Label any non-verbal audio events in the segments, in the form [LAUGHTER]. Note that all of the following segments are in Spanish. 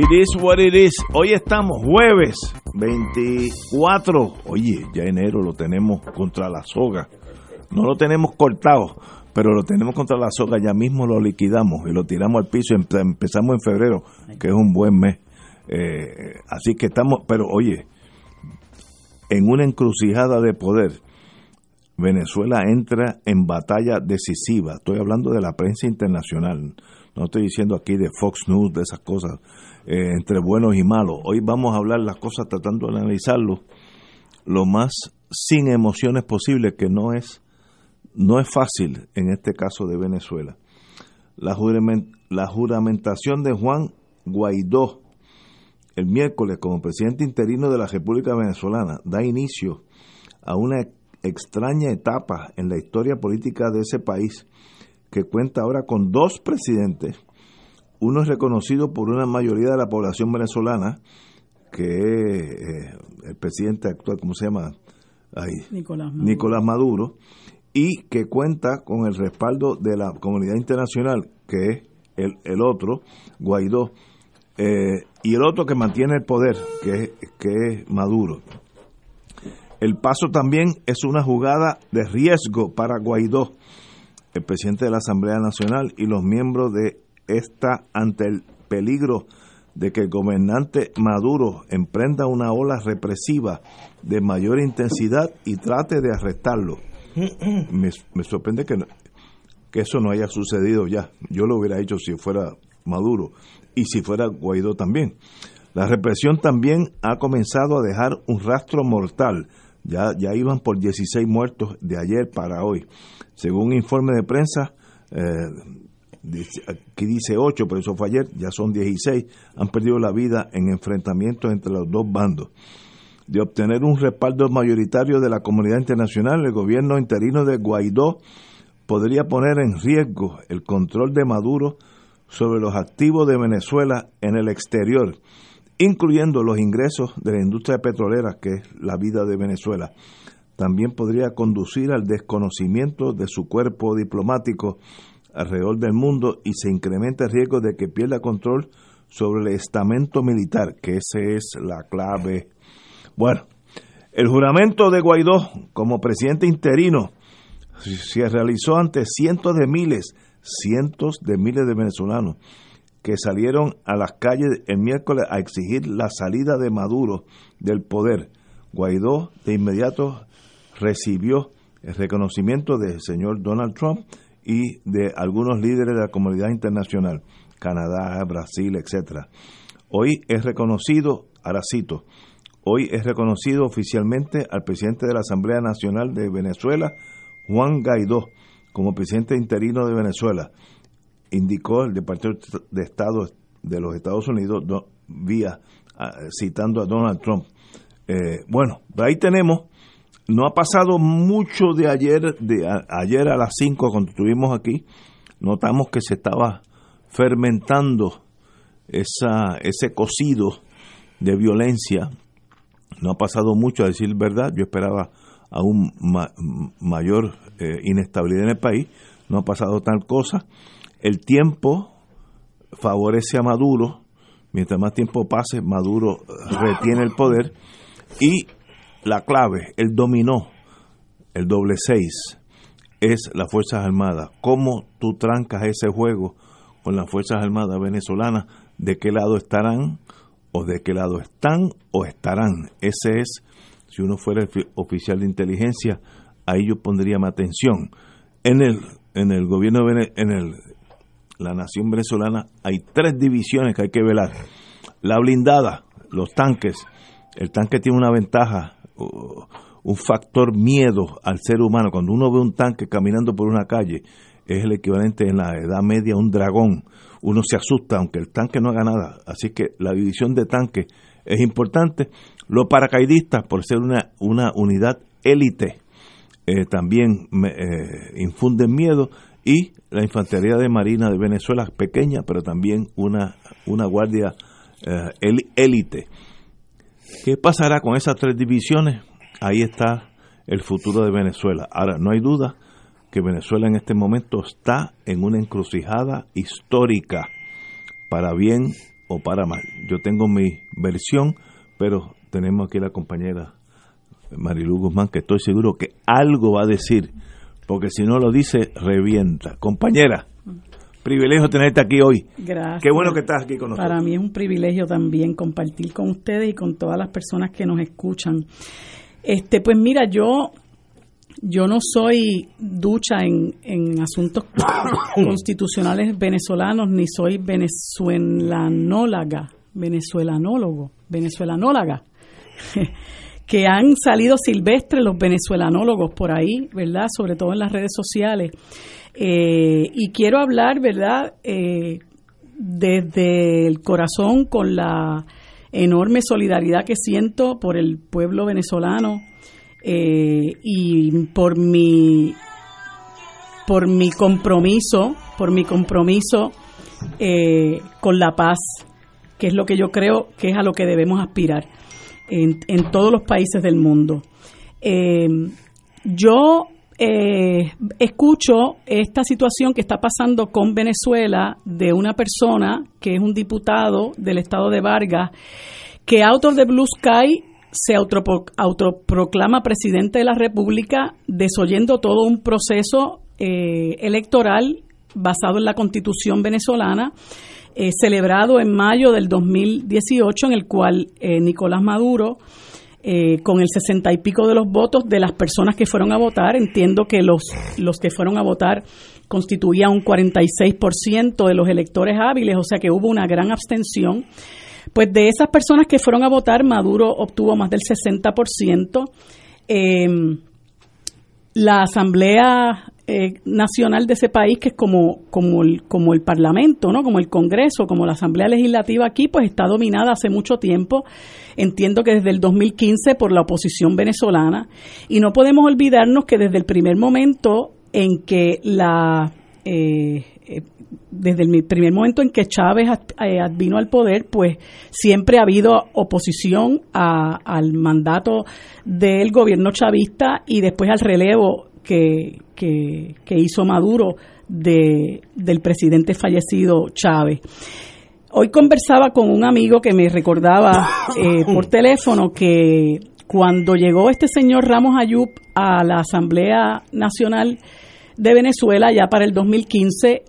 It is what it is. Hoy estamos jueves 24. Oye, ya enero lo tenemos contra la soga. No lo tenemos cortado, pero lo tenemos contra la soga. Ya mismo lo liquidamos y lo tiramos al piso. Empezamos en febrero, que es un buen mes. Eh, así que estamos, pero oye, en una encrucijada de poder. Venezuela entra en batalla decisiva. Estoy hablando de la prensa internacional. No estoy diciendo aquí de Fox News, de esas cosas, eh, entre buenos y malos. Hoy vamos a hablar las cosas tratando de analizarlo lo más sin emociones posible, que no es, no es fácil en este caso de Venezuela. La, la juramentación de Juan Guaidó el miércoles como presidente interino de la República Venezolana da inicio a una extraña etapa en la historia política de ese país que cuenta ahora con dos presidentes. Uno es reconocido por una mayoría de la población venezolana, que es eh, el presidente actual, ¿cómo se llama? Nicolás, Maduro. Nicolás Maduro, y que cuenta con el respaldo de la comunidad internacional, que es el, el otro, Guaidó, eh, y el otro que mantiene el poder, que es, que es Maduro. El paso también es una jugada de riesgo para Guaidó, el presidente de la Asamblea Nacional y los miembros de esta ante el peligro de que el gobernante Maduro emprenda una ola represiva de mayor intensidad y trate de arrestarlo. Me, me sorprende que, que eso no haya sucedido ya. Yo lo hubiera hecho si fuera Maduro y si fuera Guaidó también. La represión también ha comenzado a dejar un rastro mortal. Ya, ya iban por 16 muertos de ayer para hoy. Según un informe de prensa, eh, aquí dice 8, pero eso fue ayer, ya son 16, han perdido la vida en enfrentamientos entre los dos bandos. De obtener un respaldo mayoritario de la comunidad internacional, el gobierno interino de Guaidó podría poner en riesgo el control de Maduro sobre los activos de Venezuela en el exterior, incluyendo los ingresos de la industria petrolera, que es la vida de Venezuela. También podría conducir al desconocimiento de su cuerpo diplomático alrededor del mundo y se incrementa el riesgo de que pierda control sobre el estamento militar, que esa es la clave. Bueno, el juramento de Guaidó como presidente interino se realizó ante cientos de miles cientos de miles de venezolanos que salieron a las calles el miércoles a exigir la salida de Maduro del poder. Guaidó de inmediato recibió el reconocimiento del señor Donald Trump y de algunos líderes de la comunidad internacional, Canadá, Brasil, etcétera. Hoy es reconocido, ahora cito, hoy es reconocido oficialmente al presidente de la Asamblea Nacional de Venezuela, Juan Guaidó, como presidente interino de Venezuela, indicó el Departamento de Estado de los Estados Unidos vía citando a Donald Trump. Eh, bueno, ahí tenemos, no ha pasado mucho de ayer, de ayer a las 5 cuando estuvimos aquí, notamos que se estaba fermentando esa, ese cocido de violencia. No ha pasado mucho, a decir verdad, yo esperaba aún mayor eh, inestabilidad en el país, no ha pasado tal cosa. El tiempo favorece a Maduro, mientras más tiempo pase, Maduro retiene el poder. Y la clave, el dominó, el doble seis, es las Fuerzas Armadas. ¿Cómo tú trancas ese juego con las Fuerzas Armadas venezolanas? ¿De qué lado estarán? ¿O de qué lado están o estarán? Ese es si uno fuera oficial de inteligencia, ahí yo pondría más atención. En el, en el gobierno, en el la nación venezolana hay tres divisiones que hay que velar. La blindada, los tanques. El tanque tiene una ventaja, un factor miedo al ser humano. Cuando uno ve un tanque caminando por una calle, es el equivalente en la Edad Media a un dragón. Uno se asusta, aunque el tanque no haga nada. Así que la división de tanques es importante. Los paracaidistas, por ser una, una unidad élite, eh, también eh, infunden miedo. Y la Infantería de Marina de Venezuela, pequeña, pero también una, una guardia eh, élite. ¿Qué pasará con esas tres divisiones? Ahí está el futuro de Venezuela. Ahora, no hay duda que Venezuela en este momento está en una encrucijada histórica, para bien o para mal. Yo tengo mi versión, pero tenemos aquí la compañera Marilu Guzmán, que estoy seguro que algo va a decir, porque si no lo dice, revienta. Compañera, privilegio tenerte aquí hoy. Gracias. Qué bueno que estás aquí con nosotros. Para mí es un privilegio también compartir con ustedes y con todas las personas que nos escuchan. Este, pues mira, yo yo no soy ducha en, en asuntos [COUGHS] constitucionales venezolanos, ni soy venezuelanóloga, venezuelanólogo, venezuelanóloga. [LAUGHS] que han salido silvestres los venezuelanólogos por ahí, ¿verdad? Sobre todo en las redes sociales. Eh, y quiero hablar, ¿verdad? Eh, desde el corazón con la enorme solidaridad que siento por el pueblo venezolano, eh, y por mi por mi compromiso, por mi compromiso con la paz, que es lo que yo creo que es a lo que debemos aspirar en, en todos los países del mundo. Eh, escucho esta situación que está pasando con Venezuela de una persona que es un diputado del estado de Vargas, que out of the blue sky se autoproclama presidente de la República, desoyendo todo un proceso eh, electoral basado en la constitución venezolana, eh, celebrado en mayo del 2018, en el cual eh, Nicolás Maduro, con el sesenta y pico de los votos de las personas que fueron a votar, entiendo que los, los que fueron a votar constituían un 46% de los electores hábiles, o sea que hubo una gran abstención. Pues de esas personas que fueron a votar, Maduro obtuvo más del 60%. Em, la Asamblea eh, Nacional de ese país, que es como, como, el, como el Parlamento, ¿no? como el Congreso, como la Asamblea Legislativa aquí, pues está dominada hace mucho tiempo, entiendo que desde el 2015 por la oposición venezolana. Y no podemos olvidarnos que desde el primer momento en que la eh, eh, desde el primer momento en que Chávez eh, vino al poder, pues siempre ha habido oposición al mandato del gobierno chavista y después al relevo que, que, hizo Maduro de, del presidente fallecido Chávez. Hoy conversaba con un amigo que me recordaba eh, por teléfono que cuando llegó este señor Ramos Ayub a la Asamblea Nacional de Venezuela ya para el 2015,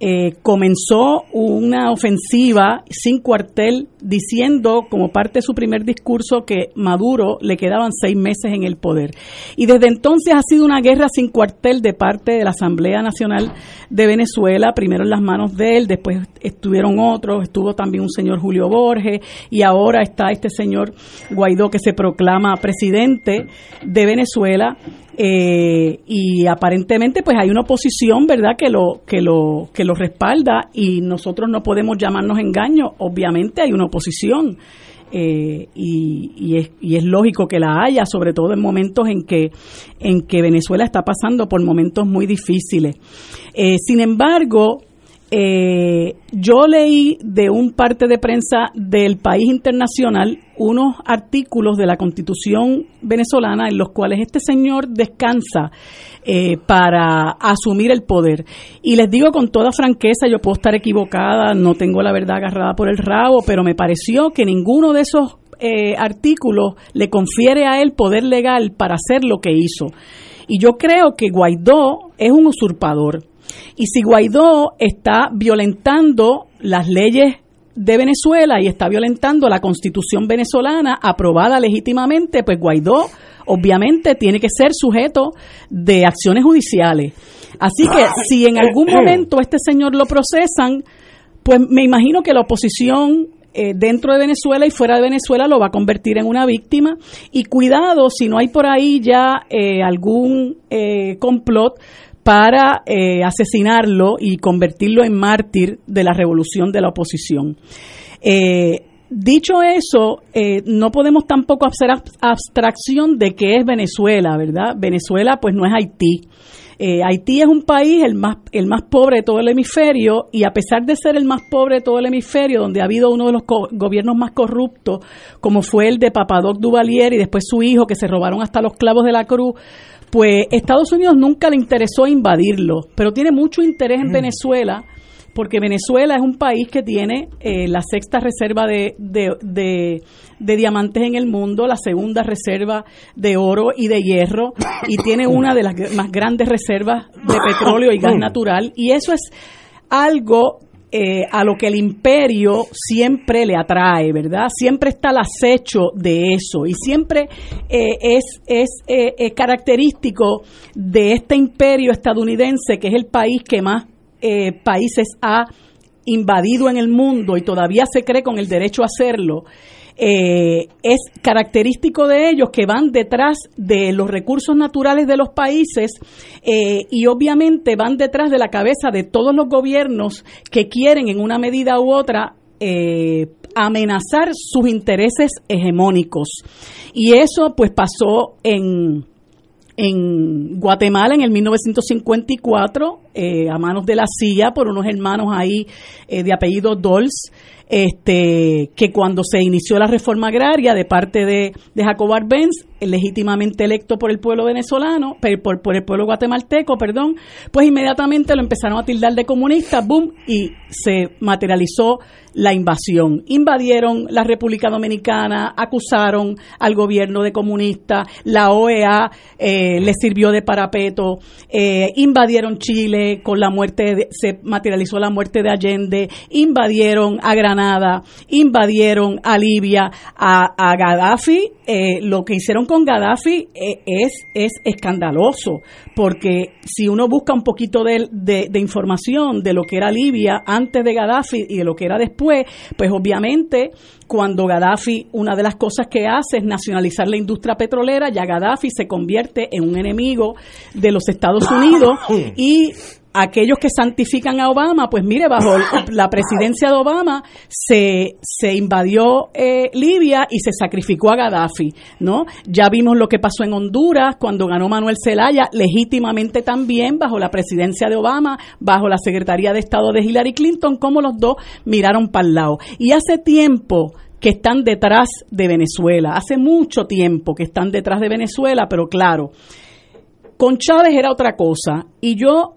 eh, comenzó una ofensiva sin cuartel diciendo como parte de su primer discurso que Maduro le quedaban seis meses en el poder. Y desde entonces ha sido una guerra sin cuartel de parte de la Asamblea Nacional de Venezuela, primero en las manos de él, después estuvieron otros, estuvo también un señor Julio Borges y ahora está este señor Guaidó que se proclama presidente de Venezuela eh, y aparentemente pues hay una oposición verdad que lo que lo que lo respalda y nosotros no podemos llamarnos engaños obviamente hay una oposición eh, y, y, es, y es lógico que la haya sobre todo en momentos en que en que Venezuela está pasando por momentos muy difíciles. Eh, sin embargo eh, yo leí de un parte de prensa del país internacional unos artículos de la constitución venezolana en los cuales este señor descansa eh, para asumir el poder. Y les digo con toda franqueza, yo puedo estar equivocada, no tengo la verdad agarrada por el rabo, pero me pareció que ninguno de esos eh, artículos le confiere a él poder legal para hacer lo que hizo. Y yo creo que Guaidó es un usurpador y si Guaidó está violentando las leyes de Venezuela y está violentando la constitución venezolana aprobada legítimamente, pues Guaidó obviamente tiene que ser sujeto de acciones judiciales. Así que [COUGHS] si en algún momento este señor lo procesan, pues me imagino que la oposición eh, dentro de Venezuela y fuera de Venezuela lo va a convertir en una víctima. Y cuidado si no hay por ahí ya eh, algún eh, complot para asesinarlo y convertirlo en mártir de la revolución de la oposición. Dicho eso, no podemos tampoco hacer abstracción de qué es Venezuela, ¿verdad? Venezuela pues no es Haití. Eh, Haití es un país el más, el más pobre de todo el hemisferio y a pesar de ser el más pobre de todo el hemisferio, donde ha habido uno de los gobiernos más corruptos, como fue el de Papadoc Duvalier y después su hijo, que se robaron hasta los clavos de la cruz, pues Estados Unidos nunca le interesó invadirlo, pero tiene mucho interés en mm. Venezuela porque Venezuela es un país que tiene eh, la sexta reserva de, de, diamantes en el mundo, la segunda reserva de oro y de hierro, y tiene una de las más grandes reservas de petróleo y gas natural, y eso es algo eh, a lo que el imperio siempre le atrae, ¿verdad? Siempre está al acecho de eso y siempre eh, es, es característico de este imperio estadounidense, que es el país que más eh, países ha invadido en el mundo y todavía se cree con el derecho a hacerlo, eh, es característico de ellos que van detrás de los recursos naturales de los países eh, y obviamente van detrás de la cabeza de todos los gobiernos que quieren en una medida u otra amenazar sus intereses hegemónicos. Y eso pues pasó en en Guatemala en el 1954 eh, a manos de la CIA por unos hermanos ahí eh, de apellido Dols este, que cuando se inició la reforma agraria de parte de, de Jacob Arbenz, legítimamente electo por el pueblo venezolano, por, por, el pueblo guatemalteco, perdón, pues inmediatamente lo empezaron a tildar de comunista, boom, y se materializó la invasión. Invadieron la República Dominicana, acusaron al gobierno de comunista, la OEA eh, le sirvió de parapeto, eh, invadieron Chile con la muerte, se materializó la muerte de Allende, invadieron a Granada, invadieron a Libia, a, Gaddafi, eh, lo que hicieron con Gaddafi es, es escandaloso, porque si uno busca un poquito de, de información de lo que era Libia antes de Gaddafi y de lo que era después, pues obviamente cuando Gaddafi, una de las cosas que hace es nacionalizar la industria petrolera, ya Gaddafi se convierte en un enemigo de los Estados Unidos [COUGHS] y aquellos que santifican a Obama, pues mire, bajo [LAUGHS] la presidencia de Obama se, se invadió eh, Libia y se sacrificó a Gaddafi, ¿no? Ya vimos lo que pasó en Honduras cuando ganó Manuel Zelaya, legítimamente también bajo la presidencia de Obama, bajo la Secretaría de Estado de Hillary Clinton, como los dos miraron para el lado. Y hace tiempo que están detrás de Venezuela, hace mucho tiempo que están detrás de Venezuela, pero claro, con Chávez era otra cosa. Y yo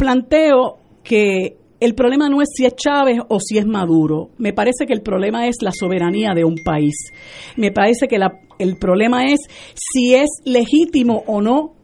planteo que el problema no es si es Chávez o si es Maduro. Me parece que el problema es la soberanía de un país. Me parece que el problema es si es legítimo o no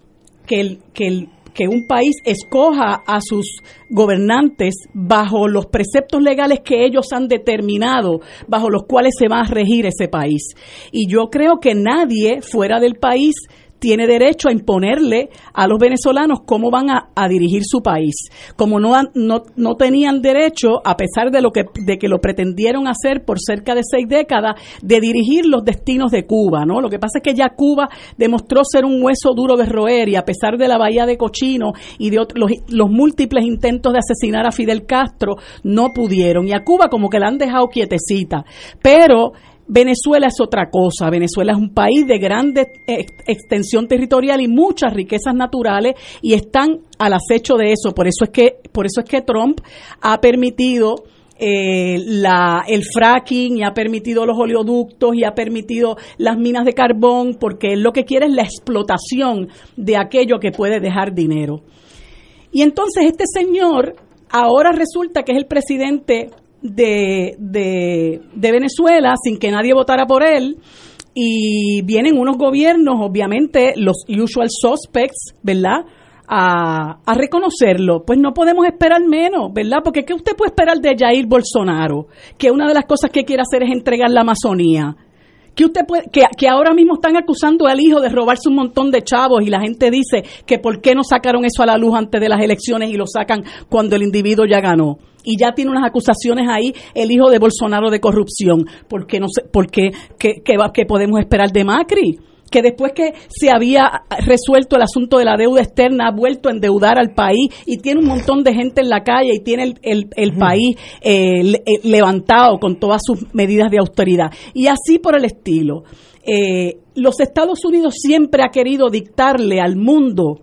que, que un país escoja a sus gobernantes bajo los preceptos legales que ellos han determinado, bajo los cuales se va a regir ese país. Y yo creo que nadie fuera del país tiene derecho a imponerle a los venezolanos cómo van a, dirigir su país. Como no, no, no, tenían derecho, a pesar de, lo que, de que lo pretendieron hacer por cerca de seis décadas, de dirigir los destinos de Cuba. ¿no? Lo que pasa es que ya Cuba demostró ser un hueso duro de roer y a pesar de la bahía de Cochino y de los, los múltiples intentos de asesinar a Fidel Castro, no pudieron. Y a Cuba como que la han dejado quietecita. Pero Venezuela es otra cosa. Venezuela es un país de grande extensión territorial y muchas riquezas naturales y están al acecho de eso. Por eso es que, por eso es que Trump ha permitido eh, el fracking y ha permitido los oleoductos y ha permitido las minas de carbón porque lo que quiere es la explotación de aquello que puede dejar dinero. Y entonces este señor ahora resulta que es el presidente de, de, Venezuela sin que nadie votara por él y vienen unos gobiernos, obviamente los usual suspects, ¿verdad? A, a, reconocerlo, pues no podemos esperar menos, ¿verdad? Porque ¿qué usted puede esperar de Jair Bolsonaro? Que una de las cosas que quiere hacer es entregar la Amazonía. que usted puede, que, que ahora mismo están acusando al hijo de robarse un montón de chavos y la gente dice que por qué no sacaron eso a la luz antes de las elecciones y lo sacan cuando el individuo ya ganó y ya tiene unas acusaciones ahí el hijo de Bolsonaro de corrupción. ¿Por qué, no sé, por qué, qué podemos esperar de Macri? que después que se había resuelto el asunto de la deuda externa ha vuelto a endeudar al país y tiene un montón de gente en la calle y tiene el, el, país eh, eh, levantado con todas sus medidas de austeridad. Y así por el estilo. Eh, los Estados Unidos siempre ha querido dictarle al mundo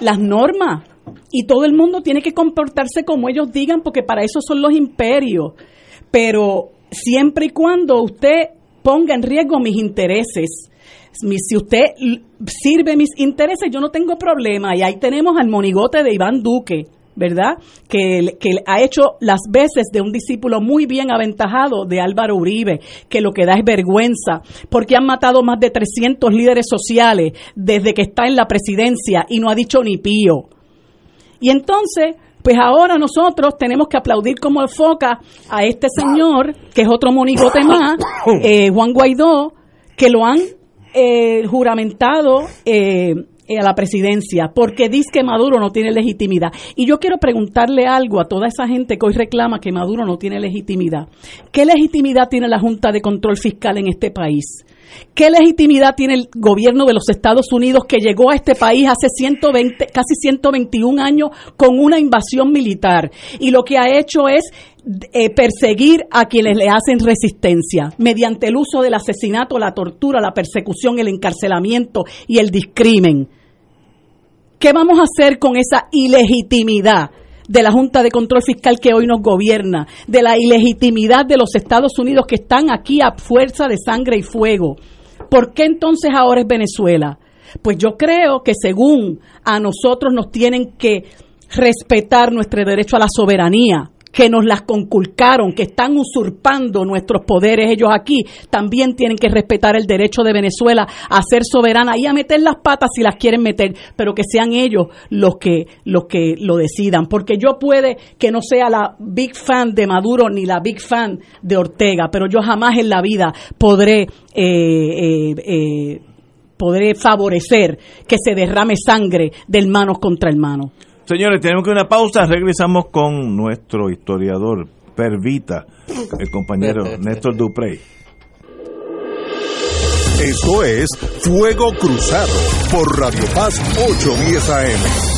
las normas y todo el mundo tiene que comportarse como ellos digan porque para eso son los imperios. Pero siempre y cuando usted ponga en riesgo mis intereses. Si usted sirve mis intereses, yo no tengo problema. Y ahí tenemos al monigote de Iván Duque, ¿verdad? Que, ha hecho las veces de un discípulo muy bien aventajado de Álvaro Uribe, que lo que da es vergüenza, porque han matado más de 300 líderes sociales desde que está en la presidencia y no ha dicho ni pío. Y entonces, pues ahora nosotros tenemos que aplaudir como foca a este señor, que es otro monigote más, [COUGHS] eh, Juan Guaidó, que lo han eh, juramentado eh, a la presidencia, porque dice que Maduro no tiene legitimidad. Y yo quiero preguntarle algo a toda esa gente que hoy reclama que Maduro no tiene legitimidad. ¿Qué legitimidad tiene la Junta de Control Fiscal en este país? ¿Qué legitimidad tiene el gobierno de los Estados Unidos que llegó a este país hace 120, casi 121 años con una invasión militar? Y lo que ha hecho es eh, perseguir a quienes le hacen resistencia mediante el uso del asesinato, la tortura, la persecución, el encarcelamiento y el discrimen. ¿Qué vamos a hacer con esa ilegitimidad? de la Junta de Control Fiscal que hoy nos gobierna, de la ilegitimidad de los Estados Unidos que están aquí a fuerza de sangre y fuego. ¿Por qué entonces ahora es Venezuela? Pues yo creo que según a nosotros nos tienen que respetar nuestro derecho a la soberanía, que nos las conculcaron, que están usurpando nuestros poderes ellos aquí, también tienen que respetar el derecho de Venezuela a ser soberana y a meter las patas si las quieren meter, pero que sean ellos los que, los que lo decidan. Porque yo puede que no sea la big fan de Maduro ni la big fan de Ortega, pero yo jamás en la vida podré eh, eh, eh, podré favorecer que se derrame sangre del manos contra el mano. Señores, tenemos que una pausa. Regresamos con nuestro historiador Pervita, el compañero [LAUGHS] Néstor Duprey. Esto es Fuego Cruzado por Radio Paz 810 AM.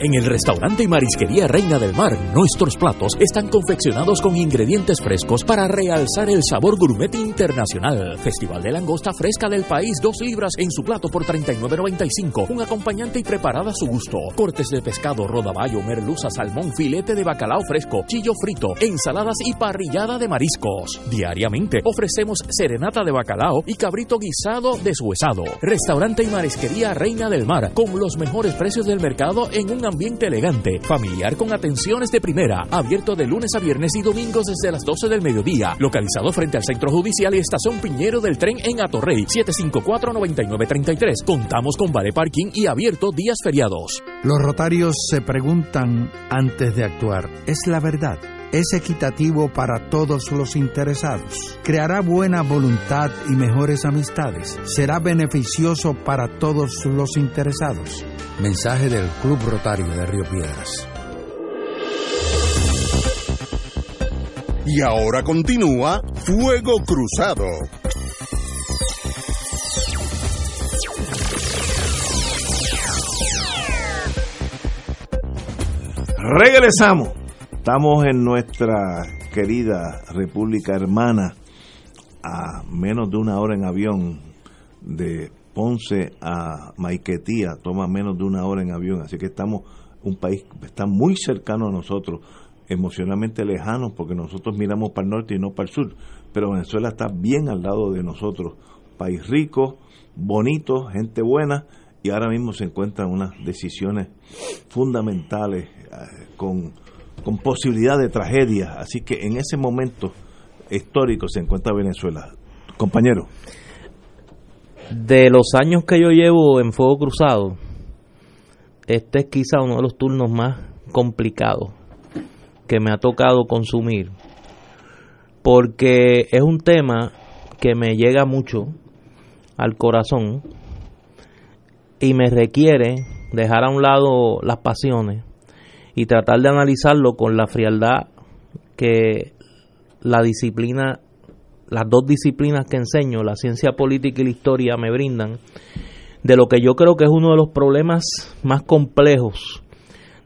En el restaurante y marisquería Reina del Mar, nuestros platos están confeccionados con ingredientes frescos para realzar el sabor gourmet internacional. Festival de langosta fresca del país, dos libras en su plato por 39.95. Un acompañante y preparada a su gusto. Cortes de pescado, rodaballo, merluza, salmón, filete de bacalao fresco, chillo frito, ensaladas y parrillada de mariscos. Diariamente ofrecemos serenata de bacalao y cabrito guisado deshuesado. Restaurante y marisquería Reina del Mar, con los mejores precios del mercado en un ambiente elegante, familiar con atenciones de primera, abierto de lunes a viernes y domingos desde las 12 del mediodía, localizado frente al Centro Judicial y Estación Piñero del Tren en Atorrey, 754-9933. Contamos con vale parking y abierto días feriados. Los rotarios se preguntan antes de actuar, ¿es la verdad? Es equitativo para todos los interesados, creará buena voluntad y mejores amistades, será beneficioso para todos los interesados. Mensaje del Club Rotario de Río Piedras. Y ahora continúa Fuego Cruzado. Regresamos Estamos en nuestra querida República Hermana, a menos de una hora en avión de Ponce a Maiquetía, toma menos de una hora en avión, así que estamos, un país que está muy cercano a nosotros, emocionalmente lejano, porque nosotros miramos para el norte y no para el sur, pero Venezuela está bien al lado de nosotros, país rico, bonito, gente buena, y ahora mismo se encuentran unas decisiones fundamentales eh, con con posibilidad de tragedia. Así que en ese momento histórico se encuentra Venezuela. Compañero. De los años que yo llevo en Fuego Cruzado, este es quizá uno de los turnos más complicados que me ha tocado consumir, porque es un tema que me llega mucho al corazón y me requiere dejar a un lado las pasiones y tratar de analizarlo con la frialdad que la disciplina, las dos disciplinas que enseño, la ciencia política y la historia, me brindan, de lo que yo creo que es uno de los problemas más complejos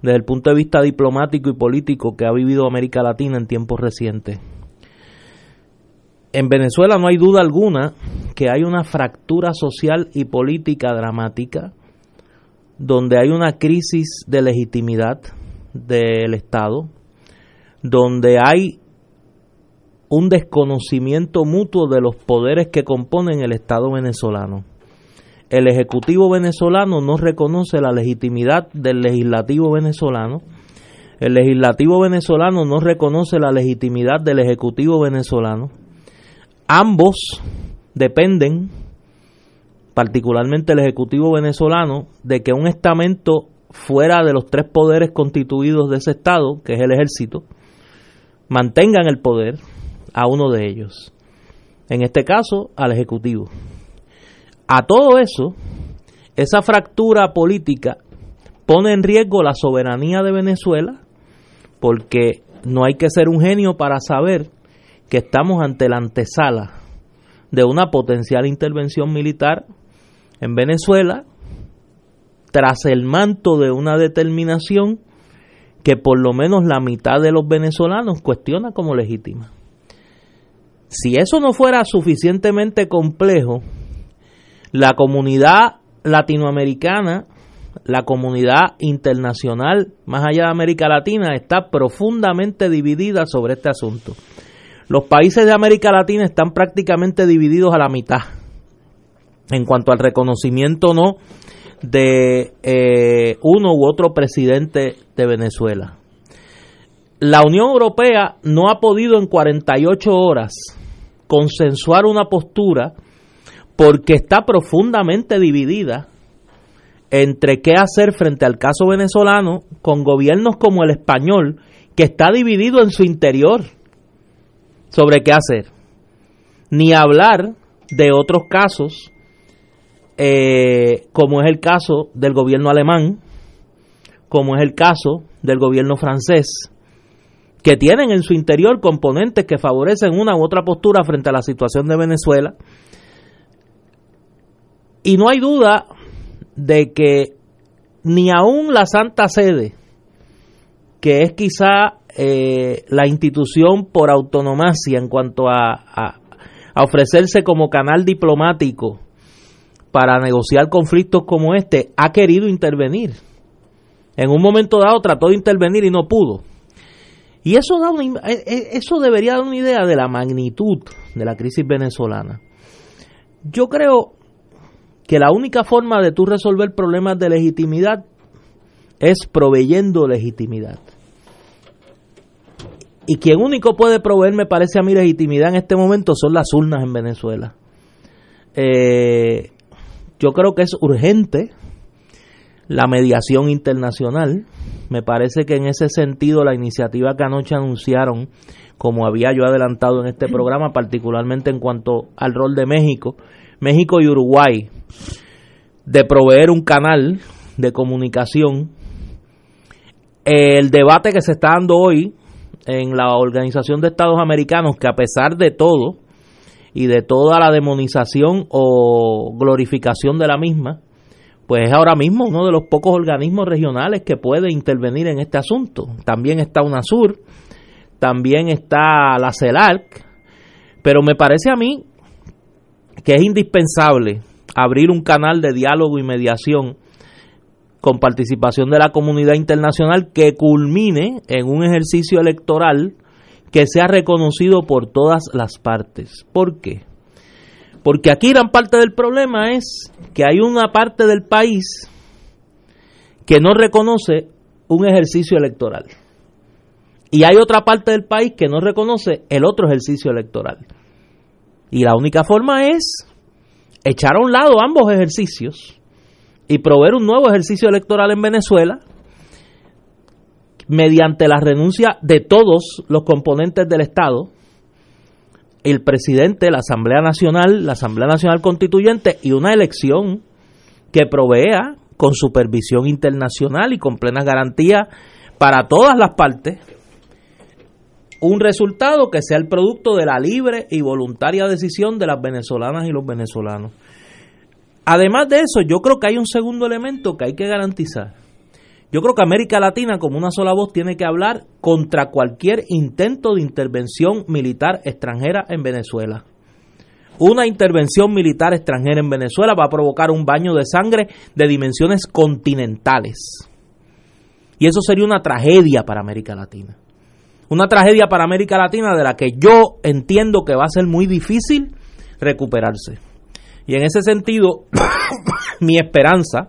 desde el punto de vista diplomático y político que ha vivido América Latina en tiempos recientes. En Venezuela no hay duda alguna que hay una fractura social y política dramática, donde hay una crisis de legitimidad, del Estado, donde hay un desconocimiento mutuo de los poderes que componen el Estado venezolano. El Ejecutivo venezolano no reconoce la legitimidad del legislativo venezolano. El legislativo venezolano no reconoce la legitimidad del Ejecutivo venezolano. Ambos dependen, particularmente el Ejecutivo venezolano, de que un estamento fuera de los tres poderes constituidos de ese Estado, que es el ejército, mantengan el poder a uno de ellos. En este caso, al Ejecutivo. A todo eso, esa fractura política pone en riesgo la soberanía de Venezuela, porque no hay que ser un genio para saber que estamos ante la antesala de una potencial intervención militar en Venezuela tras el manto de una determinación que por lo menos la mitad de los venezolanos cuestiona como legítima. Si eso no fuera suficientemente complejo, la comunidad latinoamericana, la comunidad internacional, más allá de América Latina, está profundamente dividida sobre este asunto. Los países de América Latina están prácticamente divididos a la mitad en cuanto al reconocimiento no de eh, uno u otro presidente de Venezuela. La Unión Europea no ha podido en 48 horas consensuar una postura porque está profundamente dividida entre qué hacer frente al caso venezolano con gobiernos como el español, que está dividido en su interior sobre qué hacer. Ni hablar de otros casos eh, como es el caso del gobierno alemán, como es el caso del gobierno francés, que tienen en su interior componentes que favorecen una u otra postura frente a la situación de Venezuela. Y no hay duda de que ni aún la Santa Sede, que es quizá eh, la institución por autonomacia en cuanto a, a ofrecerse como canal diplomático para negociar conflictos como este ha querido intervenir. En un momento dado trató de intervenir y no pudo. Y eso, da eh, eh, eso debería dar una idea de la magnitud de la crisis venezolana. Yo creo que la única forma de tú resolver problemas de legitimidad es proveyendo legitimidad. Y quien único puede proveer, me parece a mí, legitimidad en este momento son las urnas en Venezuela. Eh, yo creo que es urgente la mediación internacional. Me parece que en ese sentido la iniciativa que anoche anunciaron, como había yo adelantado en este [CLEARS THROAT] programa, particularmente en cuanto al rol de México, México y Uruguay, de proveer un canal de comunicación. El debate que se está dando hoy en la Organización de Estados Americanos, que a pesar de todo y de toda la demonización o glorificación de la misma, pues es ahora mismo uno de los pocos organismos regionales que puede intervenir en este asunto. También está UNASUR, también está la CELARC, pero me parece a mí que es indispensable abrir un canal de diálogo y mediación con participación de la comunidad internacional que culmine en un ejercicio electoral que sea reconocido por todas las partes. ¿Por qué? Porque aquí gran parte del problema es que hay una parte del país que no reconoce un ejercicio electoral. Y hay otra parte del país que no reconoce el otro ejercicio electoral. Y la única forma es echar a un lado ambos ejercicios y proveer un nuevo ejercicio electoral en Venezuela mediante la renuncia de todos los componentes del Estado, el presidente, la Asamblea Nacional, la Asamblea Nacional Constituyente y una elección que provea con supervisión internacional y con plena garantía para todas las partes un resultado que sea el producto de la libre y voluntaria decisión de las venezolanas y los venezolanos. Además de eso, yo creo que hay un segundo elemento que hay que garantizar. Yo creo que América Latina, como una sola voz, tiene que hablar contra cualquier intento de intervención militar extranjera en Venezuela. Una intervención militar extranjera en Venezuela va a provocar un baño de sangre de dimensiones continentales. Y eso sería una tragedia para América Latina. Una tragedia para América Latina de la que yo entiendo que va a ser muy difícil recuperarse. Y en ese sentido, [COUGHS] mi esperanza,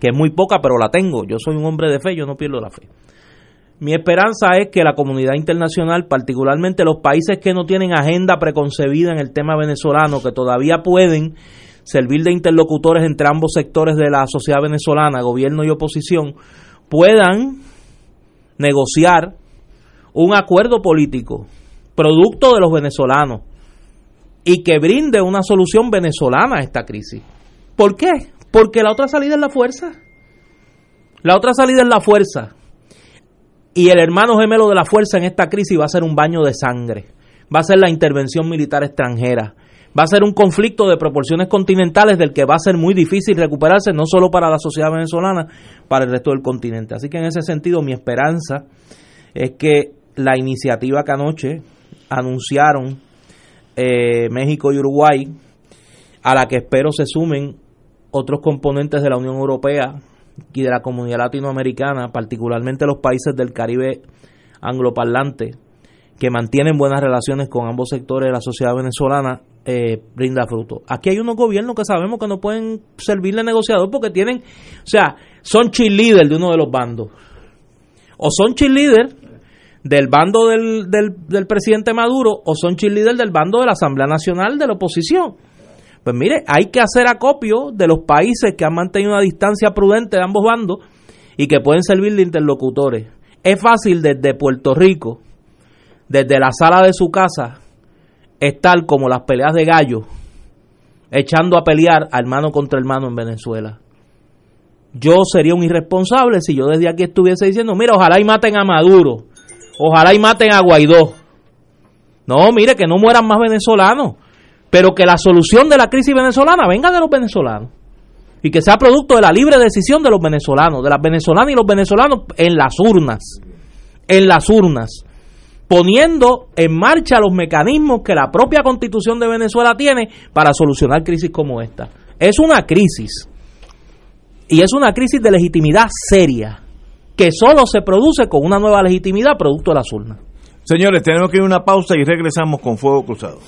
que es muy poca, pero la tengo, yo soy un hombre de fe, yo no pierdo la fe. Mi esperanza es que la comunidad internacional, particularmente los países que no tienen agenda preconcebida en el tema venezolano, que todavía pueden servir de interlocutores entre ambos sectores de la sociedad venezolana, gobierno y oposición, puedan negociar un acuerdo político producto de los venezolanos y que brinde una solución venezolana a esta crisis. ¿Por qué? Porque la otra salida es la fuerza. La otra salida es la fuerza. Y el hermano gemelo de la fuerza en esta crisis va a ser un baño de sangre. Va a ser la intervención militar extranjera. Va a ser un conflicto de proporciones continentales del que va a ser muy difícil recuperarse, no solo para la sociedad venezolana, para el resto del continente. Así que en ese sentido mi esperanza es que la iniciativa que anoche anunciaron eh, México y Uruguay, a la que espero se sumen otros componentes de la Unión Europea y de la comunidad latinoamericana, particularmente los países del Caribe angloparlante, que mantienen buenas relaciones con ambos sectores de la sociedad venezolana, eh, brinda fruto. Aquí hay unos gobiernos que sabemos que no pueden servir de negociador porque tienen, o sea, son cheerleaders de uno de los bandos. O son cheerleaders del bando del, del, presidente Maduro o son cheerleaders del bando de la Asamblea Nacional de la oposición. Pues mire, hay que hacer acopio de los países que han mantenido una distancia prudente de ambos bandos y que pueden servir de interlocutores. Es fácil desde Puerto Rico, desde la sala de su casa, estar como las peleas de gallo, echando a pelear hermano contra hermano en Venezuela. Yo sería un irresponsable si yo desde aquí estuviese diciendo, mira, ojalá y maten a Maduro Ojalá y maten a Guaidó. No, mire, que no mueran más venezolanos, pero que la solución de la crisis venezolana venga de los venezolanos y que sea producto de la libre decisión de los venezolanos, de las venezolanas y los venezolanos en las urnas, en las urnas, poniendo en marcha los mecanismos que la propia constitución de Venezuela tiene para solucionar crisis como esta. Es una crisis y es una crisis de legitimidad seria que solo se produce con una nueva legitimidad producto de las urnas. Señores, tenemos que ir a una pausa y regresamos con Fuego Cruzado.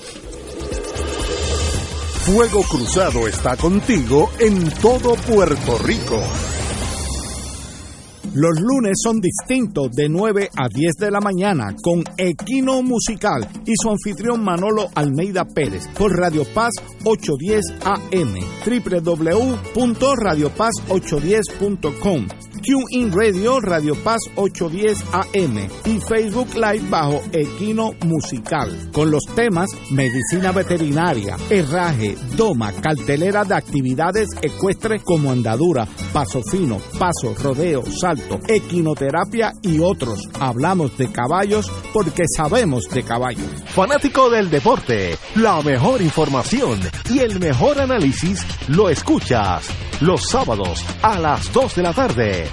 Fuego Cruzado está contigo en todo Puerto Rico. Los lunes son distintos de 9 a 10 de la mañana con Equino Musical y su anfitrión Manolo Almeida Pérez por Radio Paz 810 AM www.radiopaz810.com TuneIn Radio, Radio Paz 810 AM y Facebook Live bajo Equino Musical, con los temas medicina veterinaria, herraje, doma, cartelera de actividades ecuestres como andadura, paso fino, paso, rodeo, salto, equinoterapia y otros. Hablamos de caballos porque sabemos de caballos. Fanático del deporte, la mejor información y el mejor análisis lo escuchas los sábados a las 2 de la tarde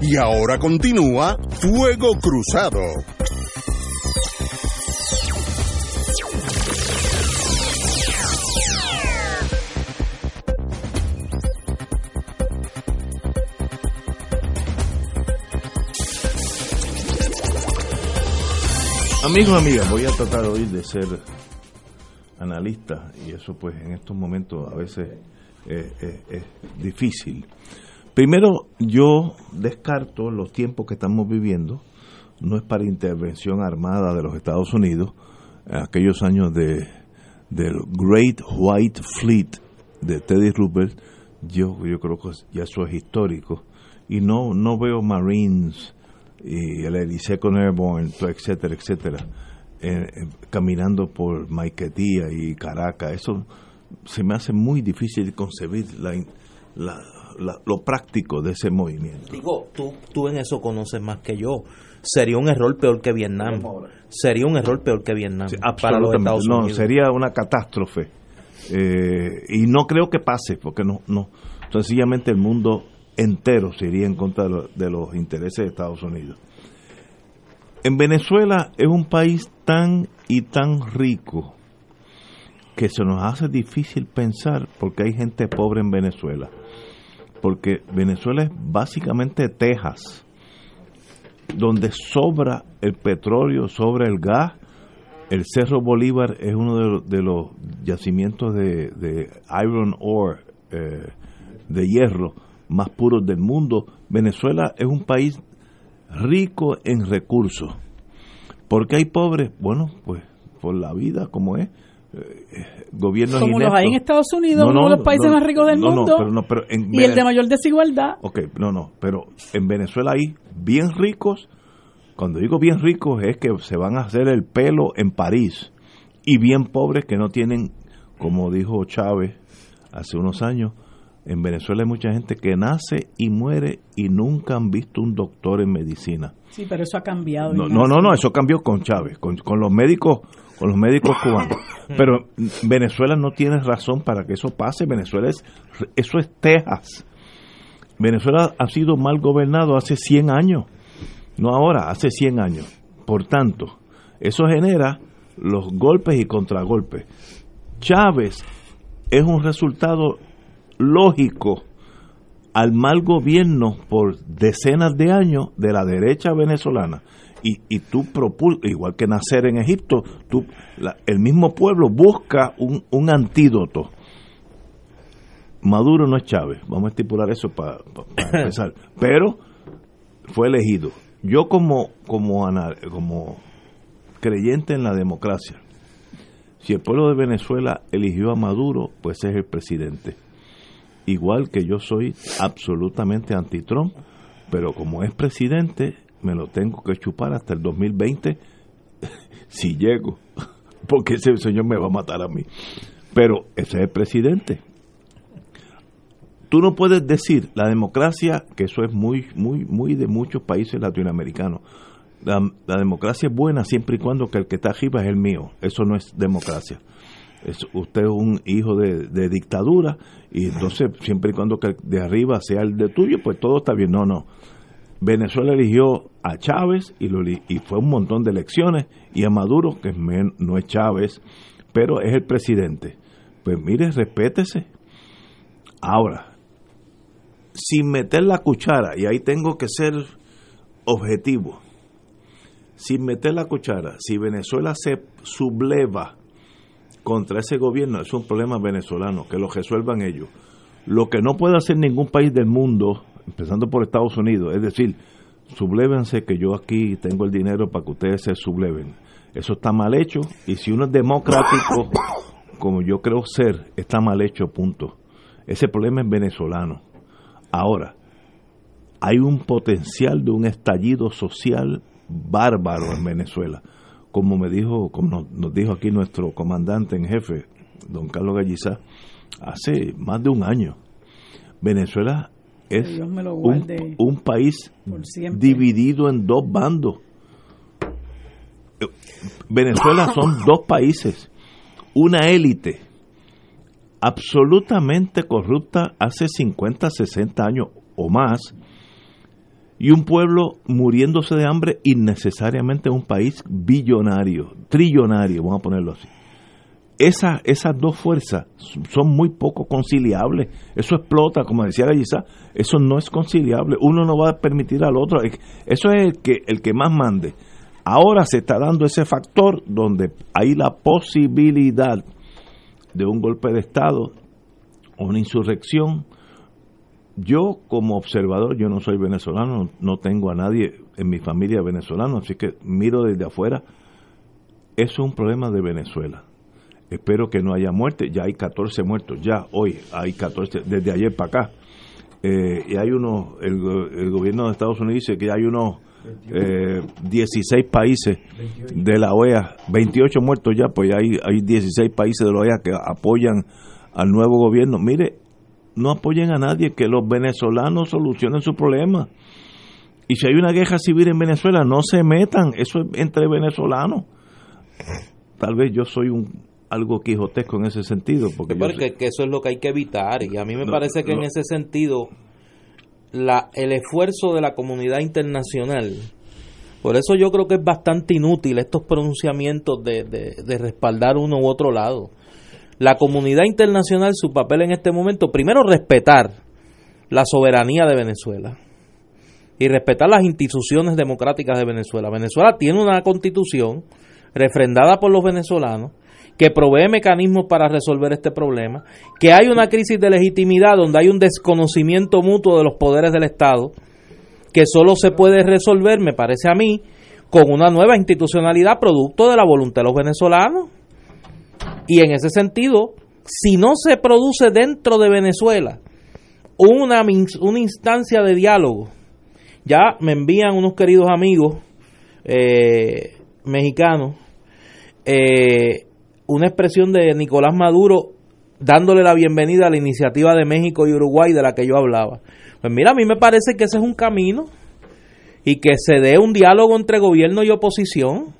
Y ahora continúa Fuego Cruzado. Amigos, amigas, voy a tratar hoy de ser analista y eso pues en estos momentos a veces es difícil. Primero, yo descarto los tiempos que estamos viviendo, no es para intervención armada de los Estados Unidos, aquellos años de del Great White Fleet de Teddy Roosevelt, yo, yo creo que ya eso es histórico, y no, no veo Marines y el Second Airborne, etcétera, etcétera, eh, caminando por Maiquetía y Caracas, eso se me hace muy difícil concebir la, la lo práctico de ese movimiento. Digo, tú, tú en eso conoces más que yo. Sería un error peor que Vietnam. Sería un error peor que Vietnam para los Estados Unidos. No, sería una catástrofe. Eh, y no creo que pase, porque no, no. Sencillamente el mundo entero se iría en contra de los intereses de Estados Unidos. En Venezuela es un país tan y tan rico que se nos hace difícil pensar porque hay gente pobre en Venezuela porque Venezuela es básicamente Texas, donde sobra el petróleo, sobra el gas. El Cerro Bolívar es uno de los, yacimientos de, iron ore, eh, de hierro, más puros del mundo. Venezuela es un país rico en recursos. ¿Por qué hay pobres? Bueno, pues por la vida como es gobiernos como los hay en Estados Unidos, uno de los países más ricos del mundo, y el de mayor desigualdad. Ok, no, no, pero en Venezuela hay bien ricos, cuando digo bien ricos es que se van a hacer el pelo en París, y bien pobres que no tienen, como dijo Chávez hace unos años, en Venezuela hay mucha gente que nace y muere y nunca han visto un doctor en medicina. Sí, pero eso ha cambiado. No, no, no, eso cambió con Chávez, con, con los médicos con los médicos cubanos. [LAUGHS] Pero Venezuela no tiene razón para que eso pase. Venezuela es, eso es Texas. Venezuela ha sido mal gobernado hace 100 años, no ahora, hace 100 años. Por tanto, eso genera los golpes y contragolpes. Chávez es un resultado lógico al mal gobierno por decenas de años de la derecha venezolana. Y, y tú propul igual que nacer en Egipto, tú, el mismo pueblo busca un, un antídoto. Maduro no es Chávez, vamos a estipular eso para [COUGHS] empezar. Pero fue elegido. Yo como, como, como creyente en la democracia, si el pueblo de Venezuela eligió a Maduro, pues es el presidente. Igual que yo soy absolutamente anti-Trump, pero como es presidente, me lo tengo que chupar hasta el 2020 [LAUGHS] si llego, [LAUGHS] porque ese señor me va a matar a mí. Pero ese es el presidente. Tú no puedes decir la democracia, que eso es muy, muy, muy de muchos países latinoamericanos. La, democracia es buena siempre y cuando que el que está arriba es el mío. Eso no es democracia. Es, usted es un hijo de, dictadura y entonces siempre y cuando que de arriba sea el de tuyo, pues todo está bien. No, no. Venezuela eligió a Chávez y, lo, y fue un montón de elecciones y a Maduro, que no es Chávez, pero es el presidente. Pues mire, respétese. Ahora, sin meter la cuchara, y ahí tengo que ser objetivo, sin meter la cuchara, si Venezuela se subleva contra ese gobierno, es un problema venezolano, que lo resuelvan ellos. Lo que no puede hacer ningún país del mundo, empezando por Estados Unidos, es decir, sublévense que yo aquí tengo el dinero para que ustedes se subleven. Eso está mal hecho y si uno es democrático, [COUGHS] como yo creo ser, está mal hecho, punto. Ese problema es venezolano. Ahora, hay un potencial de un estallido social bárbaro en Venezuela. Como me dijo, como nos, dijo aquí nuestro comandante en jefe, don Carlos Gallizá, hace más de un año. Venezuela es un, país dividido en dos bandos. Venezuela son [COUGHS] dos países, una élite absolutamente corrupta hace 50, 60 años o más, y un pueblo muriéndose de hambre innecesariamente un país billonario, trillonario, vamos a ponerlo así. Esa, esas dos fuerzas son muy poco conciliables. Eso explota, como decía Gallizá, eso no es conciliable. Uno no va a permitir al otro. Eso es el que, el que más mande. Ahora se está dando ese factor donde hay la posibilidad de un golpe de Estado o una insurrección. Yo como observador, yo no soy venezolano, no tengo a nadie en mi familia venezolano, así que miro desde afuera. Eso es un problema de Venezuela. Espero que no haya muerte. Ya hay 14 muertos, ya hoy hay 14, desde ayer para acá. Eh, y hay unos, el, gobierno de Estados Unidos dice que hay unos eh, 16 países de la OEA, 28 muertos ya, pues hay, hay 16 países de la OEA que apoyan al nuevo gobierno. Mire, no apoyen a nadie, que los venezolanos solucionen su problema. Y si hay una guerra civil en Venezuela, no se metan, eso es entre venezolanos. Tal vez yo soy un algo quijotesco en ese sentido. Porque, que eso es lo que hay que evitar. Y a mí me parece que en ese sentido la, el esfuerzo de la comunidad internacional. Por eso yo creo que es bastante inútil estos pronunciamientos de, de, respaldar uno u otro lado. La comunidad internacional, su papel en este momento, primero respetar la soberanía de Venezuela y respetar las instituciones democráticas de Venezuela. Venezuela tiene una constitución refrendada por los venezolanos que provee mecanismos para resolver este problema, que hay una crisis de legitimidad donde hay un desconocimiento mutuo de los poderes del Estado, que solo se puede resolver, me parece a mí, con una nueva institucionalidad producto de la voluntad de los venezolanos. Y en ese sentido, si no se produce dentro de Venezuela una, una instancia de diálogo, ya me envían unos queridos amigos eh, mexicanos eh, una expresión de Nicolás Maduro dándole la bienvenida a la iniciativa de México y Uruguay de la que yo hablaba. Pues mira, a mí me parece que ese es un camino y que se dé un diálogo entre gobierno y oposición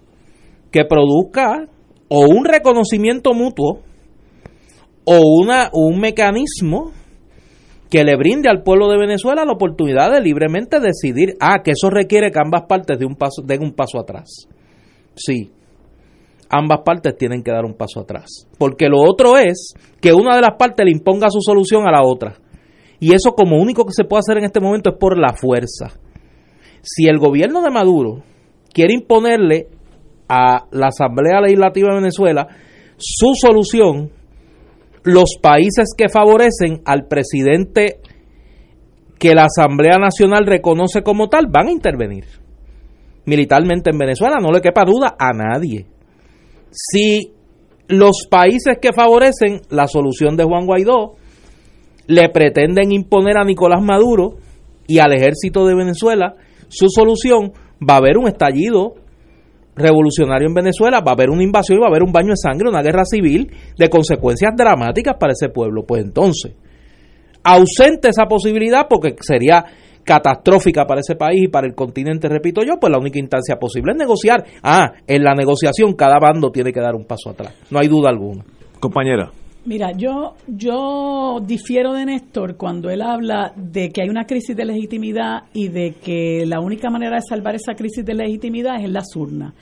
que produzca o un reconocimiento mutuo o una, un mecanismo que le brinde al pueblo de Venezuela la oportunidad de libremente decidir, ah, que eso requiere que ambas partes un paso, den un paso atrás. Sí, ambas partes tienen que dar un paso atrás. Porque lo otro es que una de las partes le imponga su solución a la otra. Y eso como único que se puede hacer en este momento es por la fuerza. Si el gobierno de Maduro quiere imponerle a la Asamblea Legislativa de Venezuela su solución, los países que favorecen al presidente que la Asamblea Nacional reconoce como tal van a intervenir militarmente en Venezuela, no le quepa duda a nadie. Si los países que favorecen la solución de Juan Guaidó le pretenden imponer a Nicolás Maduro y al ejército de Venezuela su solución, va a haber un estallido revolucionario en Venezuela, va a haber una invasión y va a haber un baño de sangre, una guerra civil de consecuencias dramáticas para ese pueblo. Pues entonces, ausente esa posibilidad porque sería catastrófica para ese país y para el continente, repito yo, pues la única instancia posible es negociar. Ah, en la negociación cada bando tiene que dar un paso atrás, no hay duda alguna. Compañera. Mira, yo, yo difiero de Néstor cuando él habla de que hay una crisis de legitimidad y de que la única manera de salvar esa crisis de legitimidad es en las urnas.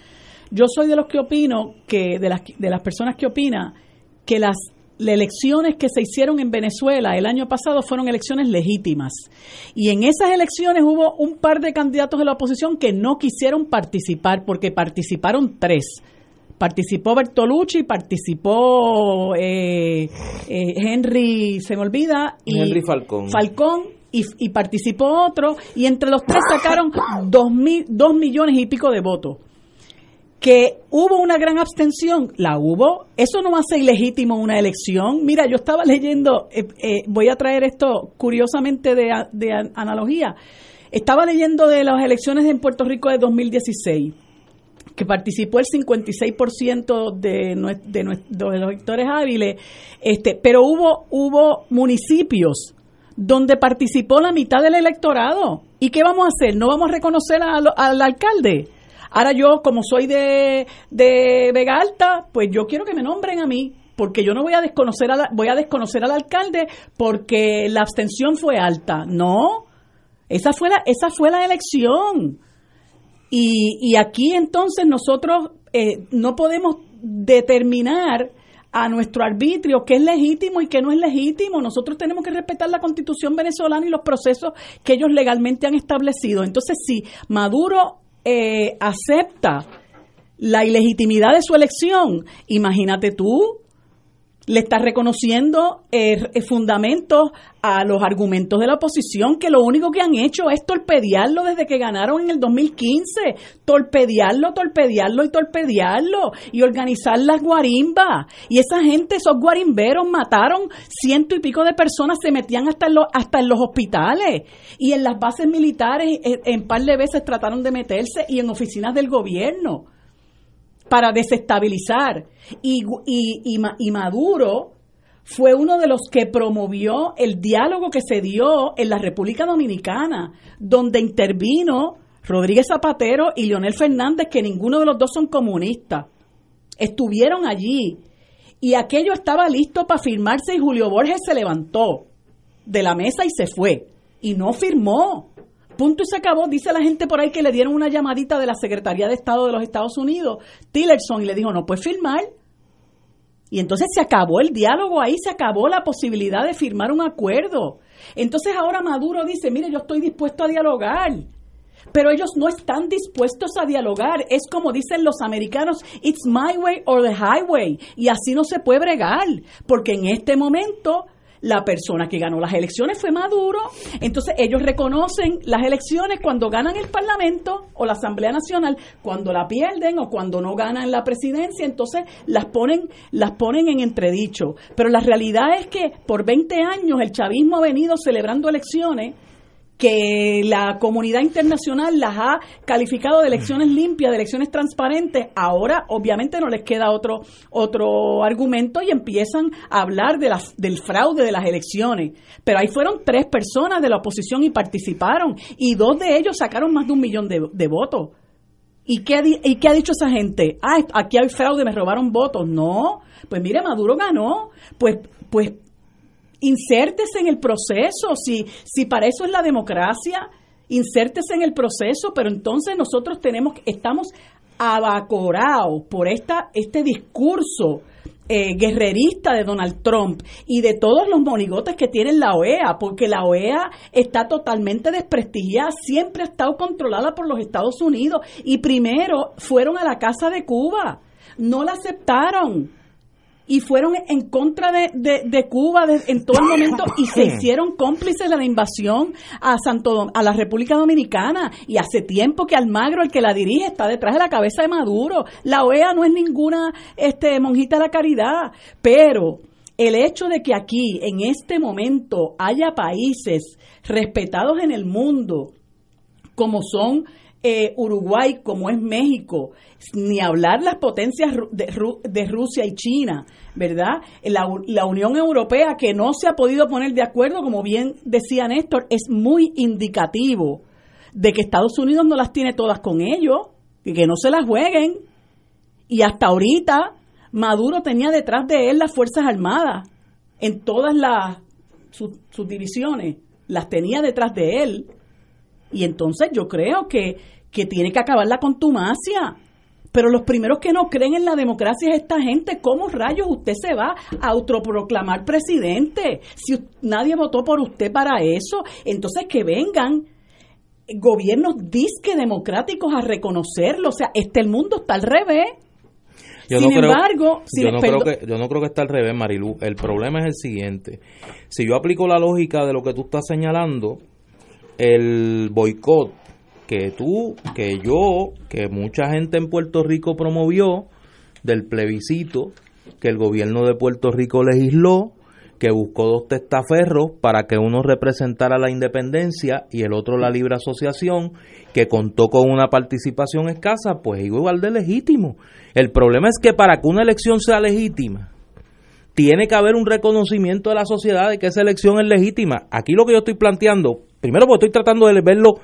Yo soy de los que opino que, de las, de las personas que opina que las las elecciones que se hicieron en Venezuela el año pasado fueron elecciones legítimas. Y en esas elecciones hubo un par de candidatos de la oposición que no quisieron participar, porque participaron tres. Participó Bertolucci, participó eh, eh, Henry, se me olvida, y Henry Falcón. Falcón y, y, participó otro, y entre los tres sacaron dos, mil, dos millones y pico de votos que hubo una gran abstención, la hubo, eso no hace ilegítimo una elección. Mira, yo estaba leyendo, eh, eh, voy a traer esto curiosamente de, de, analogía, estaba leyendo de las elecciones en Puerto Rico de 2016 que participó el 56% de, de, los electores hábiles, este, pero hubo, hubo municipios donde participó la mitad del electorado. ¿Y qué vamos a hacer? ¿No vamos a reconocer al alcalde? Ahora yo, como soy de, de Vega Alta, pues yo quiero que me nombren a mí, porque yo no voy a desconocer a voy a desconocer al alcalde porque la abstención fue alta. No, esa fue la, esa fue la elección. Y, y aquí entonces nosotros eh, no podemos determinar a nuestro arbitrio qué es legítimo y qué no es legítimo. Nosotros tenemos que respetar la constitución venezolana y los procesos que ellos legalmente han establecido. Entonces, si Maduro eh, acepta la ilegitimidad de su elección, imagínate tú, le estás reconociendo eh, eh, fundamentos a los argumentos de la oposición que lo único que han hecho es torpedearlo desde que ganaron en el 2015, torpedearlo, torpedearlo y torpedearlo y organizar las guarimbas. Y esa gente, esos guarimberos mataron ciento y pico de personas, se metían hasta en, los, hasta en los hospitales. Y en las bases militares en, en par de veces trataron de meterse y en oficinas del gobierno para desestabilizar. Y, y, y, Maduro fue uno de los que promovió el diálogo que se dio en la República Dominicana, donde intervino Rodríguez Zapatero y Leonel Fernández, que ninguno de los dos son comunistas. Estuvieron allí y aquello estaba listo para firmarse y Julio Borges se levantó de la mesa y se fue y no firmó. Punto y se acabó. Dice la gente por ahí que le dieron una llamadita de la Secretaría de Estado de los Estados Unidos, Tillerson, y le dijo, no puedes firmar. Y entonces se acabó el diálogo ahí, se acabó la posibilidad de firmar un acuerdo. Entonces ahora Maduro dice, mire, yo estoy dispuesto a dialogar. Pero ellos no están dispuestos a dialogar. Es como dicen los americanos, it's my way or the highway. Y así no se puede bregar. Porque en este momento la persona que ganó las elecciones fue Maduro. Entonces ellos reconocen las elecciones cuando ganan el Parlamento o la Asamblea Nacional, cuando la pierden o cuando no ganan la presidencia, entonces las ponen, las ponen en entredicho. Pero la realidad es que por 20 años el chavismo ha venido celebrando elecciones que la comunidad internacional las ha calificado de elecciones limpias, de elecciones transparentes, ahora obviamente no les queda otro, otro argumento y empiezan a hablar de la, del fraude de las elecciones. Pero ahí fueron tres personas de la oposición y participaron y dos de ellos sacaron más de un millón de, de votos. ¿Y qué, ¿Y qué ha dicho esa gente? Ah, aquí hay fraude, me robaron votos. No, pues mire, Maduro ganó. Pues, pues insértese en el proceso, si, si para eso es la democracia, insértese en el proceso, pero entonces nosotros tenemos, estamos abacorados por esta, este discurso eh, guerrerista de Donald Trump y de todos los monigotes que tiene la OEA, porque la OEA está totalmente desprestigiada, siempre ha estado controlada por los Estados Unidos y primero fueron a la Casa de Cuba, no la aceptaron y fueron en contra de, de, Cuba en todo el momento y se hicieron cómplices de la invasión a Santo a la República Dominicana. Y hace tiempo que Almagro el que la dirige está detrás de la cabeza de Maduro. La OEA no es ninguna este monjita de la caridad. Pero el hecho de que aquí en este momento haya países respetados en el mundo como son eh, Uruguay, como es México, ni hablar las potencias de, Rusia y China, ¿verdad? La, la, Unión Europea que no se ha podido poner de acuerdo, como bien decía Néstor, es muy indicativo de que Estados Unidos no las tiene todas con ellos y que no se las jueguen. Y hasta ahorita Maduro tenía detrás de él las Fuerzas Armadas en todas las sus divisiones, las tenía detrás de él. Y entonces yo creo que que tiene que acabar la contumacia. Pero los primeros que no creen en la democracia es esta gente. ¿Cómo rayos usted se va a autoproclamar presidente? Si nadie votó por usted para eso, entonces que vengan gobiernos disque democráticos a reconocerlo. O sea, este el mundo está al revés. Yo sin embargo, yo, no creo que, yo no creo que está al revés, Marilu. El problema es el siguiente. Si yo aplico la lógica de lo que tú estás señalando, el boicot que tú, que yo, que mucha gente en Puerto Rico promovió del plebiscito que el gobierno de Puerto Rico legisló, que buscó dos testaferros para que uno representara la independencia y el otro la libre asociación, que contó con una participación escasa, pues igual de legítimo. El problema es que para que una elección sea legítima, tiene que haber un reconocimiento de la sociedad de que esa elección es legítima. Aquí lo que yo estoy planteando, primero porque estoy tratando de verlo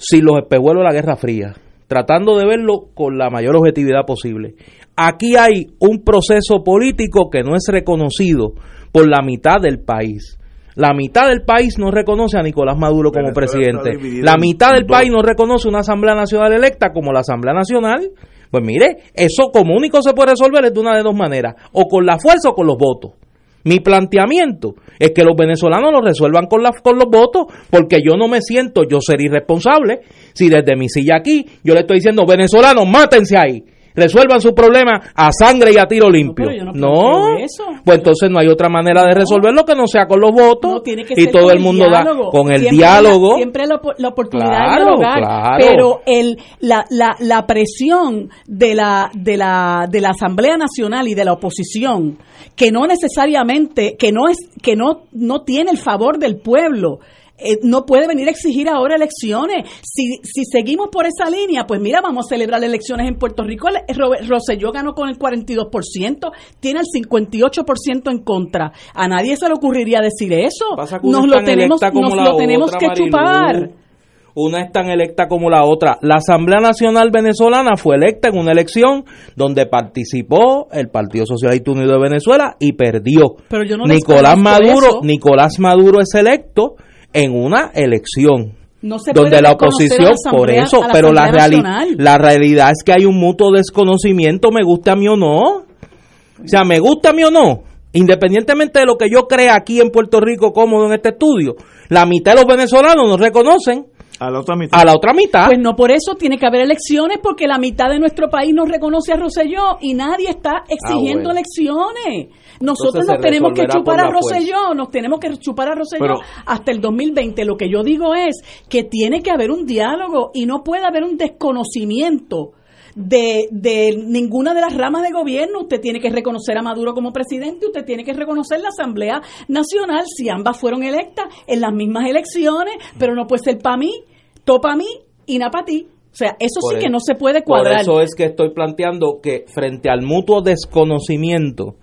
sin los espejuelos de la Guerra Fría, tratando de verlo con la mayor objetividad posible. Aquí hay un proceso político que no es reconocido por la mitad del país. La mitad del país no reconoce a Nicolás Maduro como presidente. La mitad del país no reconoce una Asamblea Nacional electa como la Asamblea Nacional. Pues mire, eso como único se puede resolver de una de dos maneras, o con la fuerza o con los votos. Mi planteamiento es que los venezolanos lo resuelvan con, con los votos, porque yo no me siento yo ser irresponsable. Si desde mi silla aquí yo le estoy diciendo, venezolanos, mátense ahí resuelvan su problema a sangre y a tiro limpio. No, pues entonces no hay otra manera de resolverlo que no sea con los votos y todo el mundo da con el diálogo. siempre la, la oportunidad de dialogar, pero el, la, la, la presión de la, de, la, de la Asamblea Nacional y de la oposición, que no necesariamente, que no es, que no, no tiene el favor del pueblo, eh, no puede venir a exigir ahora elecciones. Si, si seguimos por esa línea, pues mira, vamos a celebrar elecciones en Puerto Rico. Roselló ganó con el 42%, tiene el 58% en contra. A nadie se le ocurriría decir eso. Nos lo tenemos, nos lo tenemos que chupar. Una es tan electa como la otra. La Asamblea Nacional Venezolana fue electa en una elección donde participó el Partido Socialista Unido de Venezuela y perdió. Pero yo no Nicolás Maduro, Nicolás Maduro es electo en una elección. donde la oposición, por eso, pero la, la realidad es que hay un mutuo desconocimiento, me gusta a mí o no. O sea, me gusta a mí o no, independientemente de lo que yo crea aquí en Puerto Rico cómodo en este estudio, la mitad de los venezolanos nos reconocen a la otra mitad. A la otra mitad. Pues no por eso tiene que haber elecciones, porque la mitad de nuestro país no reconoce a Roselló y nadie está exigiendo ah, elecciones. Nosotros nos tenemos que chupar a Roselló, nos tenemos que chupar a Roselló hasta el 2020. Lo que yo digo es que tiene que haber un diálogo y no puede haber un desconocimiento. De, de, ninguna de las ramas de gobierno. Usted tiene que reconocer a Maduro como presidente, usted tiene que reconocer la Asamblea Nacional si ambas fueron electas en las mismas elecciones, pero no puede ser para mí, topa mí y nada para ti. O sea, eso sí que no se puede cuadrar. Por eso es que estoy planteando que frente al mutuo desconocimiento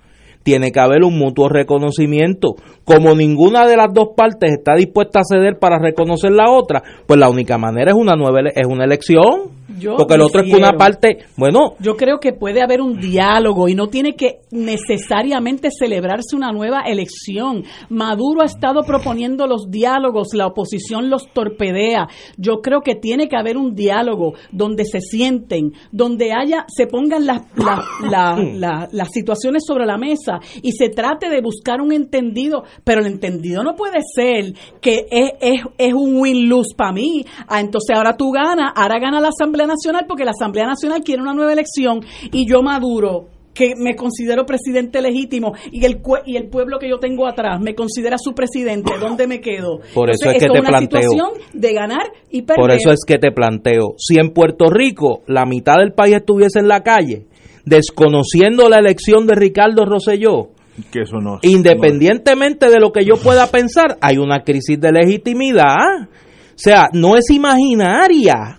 tiene que haber un mutuo reconocimiento. Como ninguna de las dos partes está dispuesta a ceder para reconocer la otra, pues la única manera es una nueva es una elección. Porque el otro es que una parte, bueno. Yo creo que puede haber un diálogo y no tiene que necesariamente celebrarse una nueva elección. Maduro ha estado proponiendo los diálogos, la oposición los torpedea. Yo creo que tiene que haber un diálogo donde se sienten, donde haya, se pongan las, las, [COUGHS] las situaciones sobre la mesa y se trate de buscar un entendido, pero el entendido no puede ser que es, es, es un win-lose para mí. Ah, entonces ahora tú ganas, ahora gana la Asamblea Nacional porque la Asamblea Nacional quiere una nueva elección y yo maduro que me considero presidente legítimo y el y el pueblo que yo tengo atrás me considera su presidente, ¿dónde me quedo? Por eso es que te una planteo. situación de ganar y perder. Por eso es que te planteo, si en Puerto Rico la mitad del país estuviese en la calle, desconociendo la elección de Ricardo Rosselló, que eso no, independientemente de lo que yo pueda pensar, hay una crisis de legitimidad. O sea, no es imaginaria.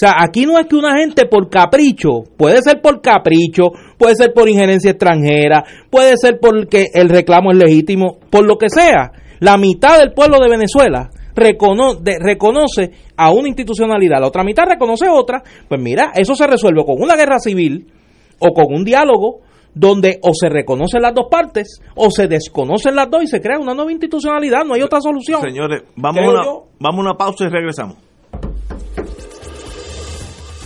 O sea, aquí no es que una gente por capricho, puede ser por capricho, puede ser por injerencia extranjera, puede ser porque el reclamo es legítimo, por lo que sea. La mitad del pueblo de Venezuela reconoce a una institucionalidad, la otra mitad reconoce otra. Pues mira, eso se resuelve con una guerra civil o con un diálogo donde o se reconocen las dos partes o se desconocen las dos y se crea una nueva institucionalidad, no hay otra solución. Señores, vamos, a una, vamos a una pausa y regresamos.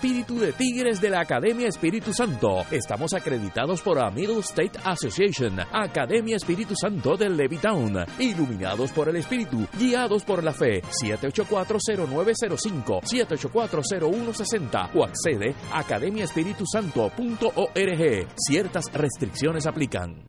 de tigres de la Academia Espíritu Santo. Estamos acreditados por a Middle State Association, Academia Espíritu Santo de Levittown, iluminados por el Espíritu, guiados por la fe. 7840905, 7840160 o accede a academiaespiritusanto.org. Ciertas restricciones aplican.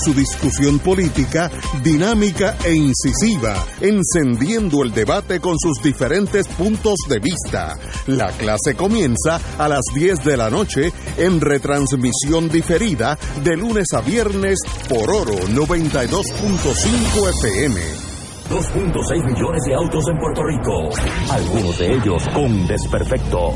su discusión política dinámica e incisiva, encendiendo el debate con sus diferentes puntos de vista. La clase comienza a las 10 de la noche en retransmisión diferida de lunes a viernes por Oro 92.5 FM. 2.6 millones de autos en Puerto Rico, algunos de ellos con desperfectos.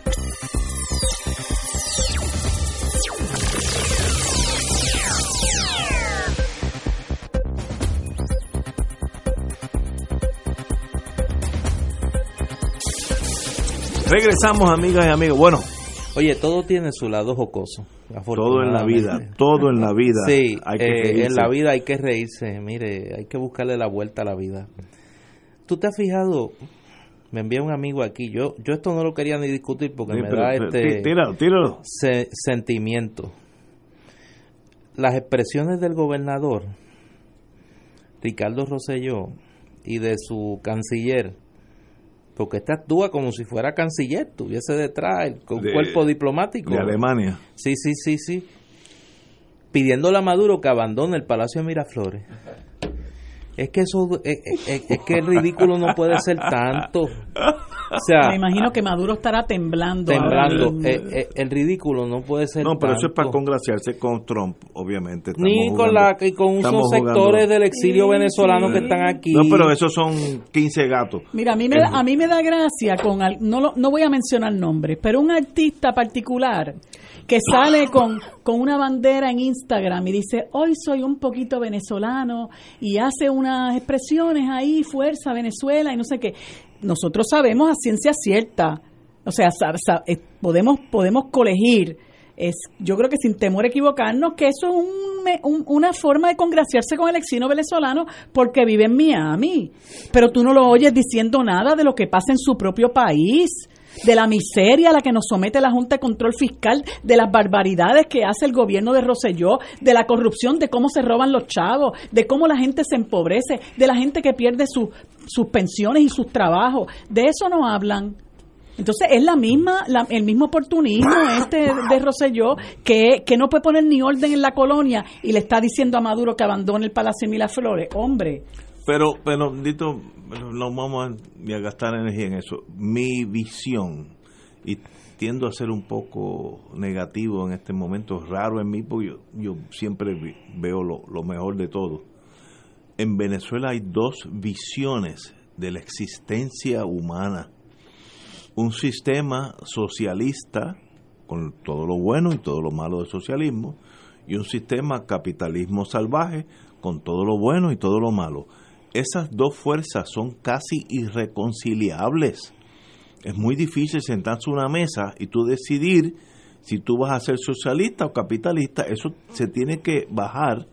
Regresamos, amigas y amigos. Bueno, Oye, todo tiene su lado jocoso. todo en la vida, todo en la vida. [LAUGHS] Sí, hay que eh, en la vida hay que reírse. Mire, hay que buscarle la vuelta a la vida. tú te has fijado, me envía un amigo aquí, yo yo esto no lo quería ni discutir porque me da este sentimiento. Las expresiones del gobernador Ricardo Rosselló y de su canciller, porque este actúa como si fuera canciller, tuviese detrás un cuerpo diplomático. De Alemania. Sí, sí, sí, sí. Pidiéndole a Maduro que abandone el Palacio de Miraflores. Es que eso, es, es, que el ridículo no puede ser tanto. O sea, me imagino que Maduro estará temblando. Temblando. Eh, eh, el ridículo no puede ser. No, pero eso es para congraciarse con Trump, obviamente. Ni con la con unos sectores del exilio venezolano que están aquí. No, pero esos son 15 gatos. Mira, a mí me, da, a mí me da gracia con no no voy a mencionar nombres, pero un artista particular que sale con, con una bandera en Instagram y dice, hoy soy un poquito venezolano y hace unas expresiones ahí, fuerza Venezuela y no sé qué. Nosotros sabemos a ciencia cierta, o sea, eh, podemos, podemos colegir es, yo creo que sin temor a equivocarnos, que eso es una forma de congraciarse con el exilio venezolano porque vive en Miami. Pero tú no lo oyes diciendo nada de lo que pasa en su propio país de la miseria a la que nos somete la Junta de Control Fiscal, de las barbaridades que hace el gobierno de Roselló, de la corrupción, de cómo se roban los chavos, de cómo la gente se empobrece, de la gente que pierde sus pensiones y sus trabajos. De eso no hablan. Entonces es la misma, el mismo oportunismo este de Roselló que, que no puede poner ni orden en la colonia y le está diciendo a Maduro que abandone el Palacio de Miraflores. Hombre, pero, pero, Dito, no vamos a, gastar energía en eso. Mi visión, y tiendo a ser un poco negativo en este momento, raro en mí, porque yo, siempre veo lo, lo mejor de todo. En Venezuela hay dos visiones de la existencia humana. Un sistema socialista, con todo lo bueno y todo lo malo del socialismo, y un sistema capitalismo salvaje, con todo lo bueno y todo lo malo esas dos fuerzas son casi irreconciliables. Es muy difícil sentarse a una mesa y tú decidir si tú vas a ser socialista o capitalista. Eso se tiene que bajar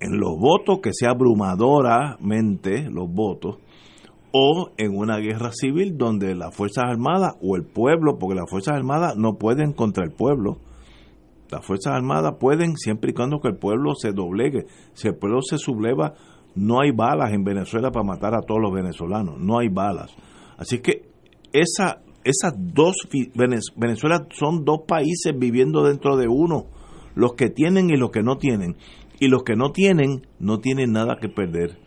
en los votos, que sea abrumadoramente los votos, o en una guerra civil donde las Fuerzas Armadas o el pueblo, porque las Fuerzas Armadas no pueden contra el pueblo, las Fuerzas Armadas pueden siempre y cuando que el pueblo se doblegue. Si el pueblo se subleva, no hay balas en Venezuela para matar a todos los venezolanos, no hay balas. Así que esa, esas dos, Venezuela son dos países viviendo dentro de uno, los que tienen y los que no tienen. Y los que no tienen, no tienen nada que perder,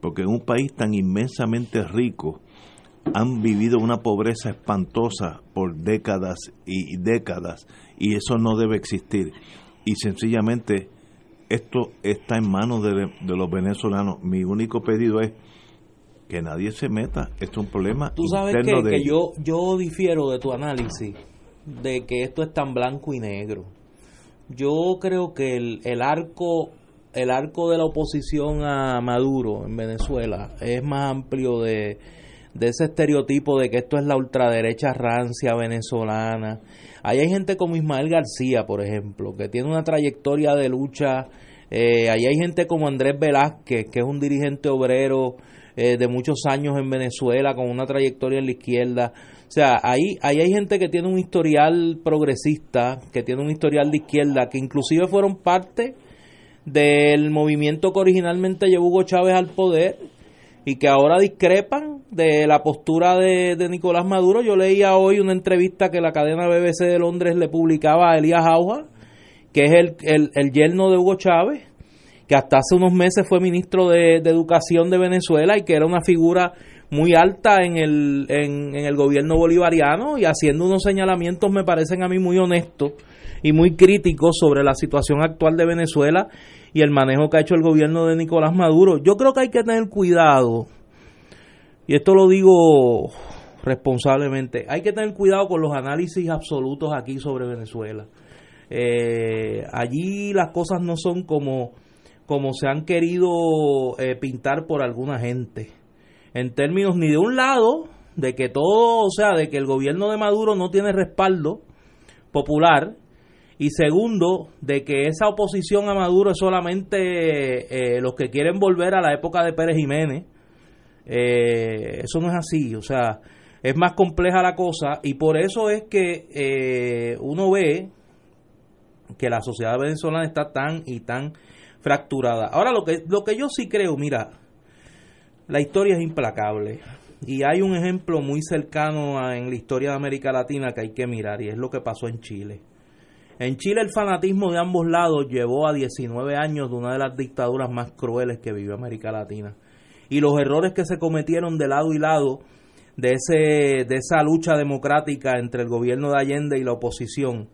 porque en un país tan inmensamente rico, han vivido una pobreza espantosa por décadas y décadas y eso no debe existir. Y sencillamente esto está en manos de, los venezolanos. Mi único pedido es que nadie se meta. Esto es un problema. Tú sabes que, yo, yo difiero de tu análisis de que esto es tan blanco y negro. Yo creo que el, el arco el arco de la oposición a Maduro en Venezuela es más amplio de de ese estereotipo de que esto es la ultraderecha rancia venezolana. Ahí hay gente como Ismael García, por ejemplo, que tiene una trayectoria de lucha. Eh, ahí hay gente como Andrés Velázquez, que es un dirigente obrero eh, de muchos años en Venezuela, con una trayectoria en la izquierda. O sea, ahí, ahí hay gente que tiene un historial progresista, que tiene un historial de izquierda, que inclusive fueron parte del movimiento que originalmente llevó Hugo Chávez al poder y que ahora discrepan de la postura de, Nicolás Maduro. Yo leía hoy una entrevista que la cadena BBC de Londres le publicaba a Elías Auja, que es el, el, yerno de Hugo Chávez, que hasta hace unos meses fue ministro de, Educación de Venezuela y que era una figura muy alta en el, en, en el gobierno bolivariano y haciendo unos señalamientos me parecen a mí muy honestos y muy críticos sobre la situación actual de Venezuela y el manejo que ha hecho el gobierno de Nicolás Maduro. Yo creo que hay que tener cuidado, y esto lo digo responsablemente, hay que tener cuidado con los análisis absolutos aquí sobre Venezuela. Eh, allí las cosas no son como, como se han querido eh, pintar por alguna gente, en términos ni de un lado, de que todo, o sea, de que el gobierno de Maduro no tiene respaldo popular, y segundo, de que esa oposición a Maduro es solamente eh, los que quieren volver a la época de Pérez Jiménez. Eh, eso no es así, o sea, es más compleja la cosa y por eso es que eh, uno ve que la sociedad venezolana está tan y tan fracturada. Ahora lo que lo que yo sí creo, mira, la historia es implacable y hay un ejemplo muy cercano en la historia de América Latina que hay que mirar y es lo que pasó en Chile. En Chile el fanatismo de ambos lados llevó a 19 años de una de las dictaduras más crueles que vivió América Latina. Y los errores que se cometieron de lado y lado de, ese, de esa lucha democrática entre el gobierno de Allende y la oposición,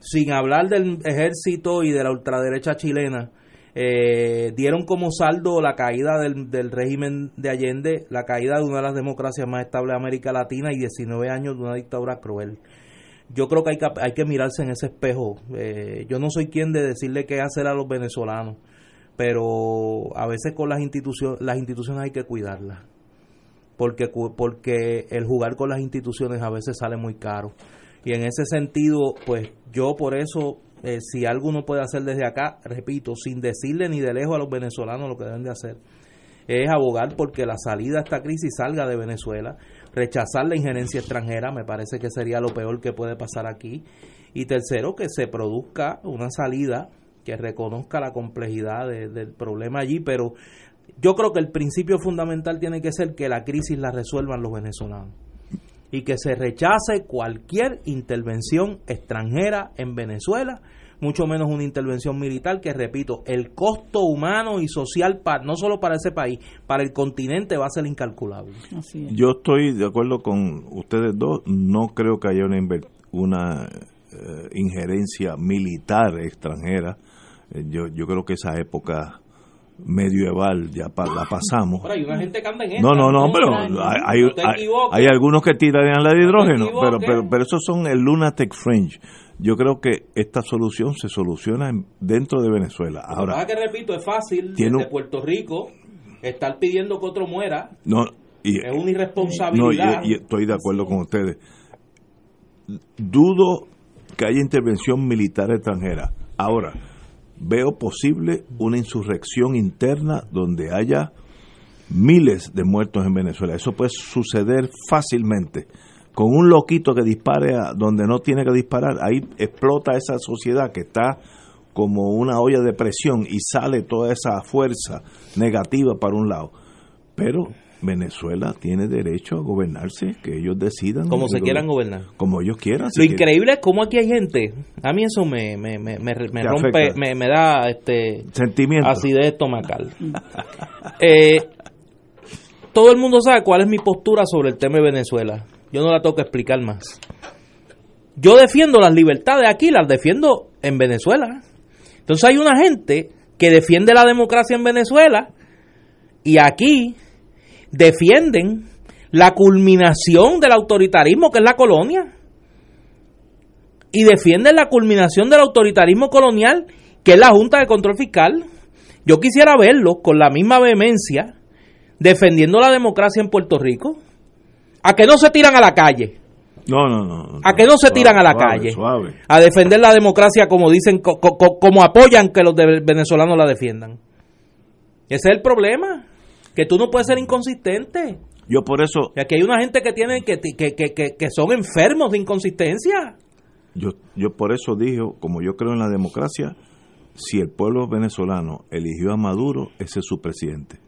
sin hablar del ejército y de la ultraderecha chilena, eh, dieron como saldo la caída del, del, régimen de Allende, la caída de una de las democracias más estables de América Latina y 19 años de una dictadura cruel. Yo creo que hay que, hay que mirarse en ese espejo. Eh, yo no soy quien de decirle qué hacer a los venezolanos, pero a veces con las instituciones, las instituciones hay que cuidarlas porque, porque el jugar con las instituciones a veces sale muy caro. Y en ese sentido, pues yo por eso, eh, si algo uno puede hacer desde acá, repito, sin decirle ni de lejos a los venezolanos lo que deben de hacer, es abogar porque la salida a esta crisis salga de Venezuela, rechazar la injerencia extranjera, me parece que sería lo peor que puede pasar aquí, y tercero, que se produzca una salida que reconozca la complejidad del problema allí, pero yo creo que el principio fundamental tiene que ser que la crisis la resuelvan los venezolanos y que se rechace cualquier intervención extranjera en Venezuela, mucho menos una intervención militar que, repito, el costo humano y social, para, no solo para ese país, para el continente va a ser incalculable. Yo estoy de acuerdo con ustedes dos, no creo que haya una, una eh, injerencia militar extranjera. Eh, yo, yo creo que esa época medieval, ya la pasamos. Pero hay una gente que anda en no, no, no, pero hay, hay, algunos que tiran la de hidrógeno, pero, pero, pero esos son el lunatic fringe. Yo creo que esta solución se soluciona dentro de Venezuela. Ahora, que repito, es fácil desde Puerto Rico estar pidiendo que otro muera. No, y, es una irresponsabilidad. No, y, estoy de acuerdo con ustedes. Dudo que haya intervención militar extranjera. Ahora, veo posible una insurrección interna donde haya miles de muertos en Venezuela. Eso puede suceder fácilmente. Con un loquito que dispare a donde no tiene que disparar, ahí explota esa sociedad que está como una olla de presión y sale toda esa fuerza negativa para un lado. Pero Venezuela tiene derecho a gobernarse, que ellos decidan. Como se quieran gobernar. Como ellos quieran. Lo increíble es cómo aquí hay gente. A mí eso me, me, me, me rompe, me, me, da este sentimiento. acidez estomacal. [LAUGHS] eh, todo el mundo sabe cuál es mi postura sobre el tema de Venezuela. Yo no la tengo que explicar más. Yo defiendo las libertades aquí, las defiendo en Venezuela. Entonces hay una gente que defiende la democracia en Venezuela y aquí defienden la culminación del autoritarismo que es la colonia. Y defienden la culminación del autoritarismo colonial que es la Junta de Control Fiscal. Yo quisiera verlo con la misma vehemencia defendiendo la democracia en Puerto Rico. A que no se tiran a la calle. No, no, no. A que no se tiran a la calle. A defender la democracia como dicen, como apoyan que los venezolanos la defiendan. Ese es el problema que tú no puedes ser inconsistente. Yo por eso... Y aquí hay una gente que tiene que, que, que, que, son enfermos de inconsistencia. Yo, yo por eso dije, como yo creo en la democracia, si el pueblo venezolano eligió a Maduro, ese es su presidente.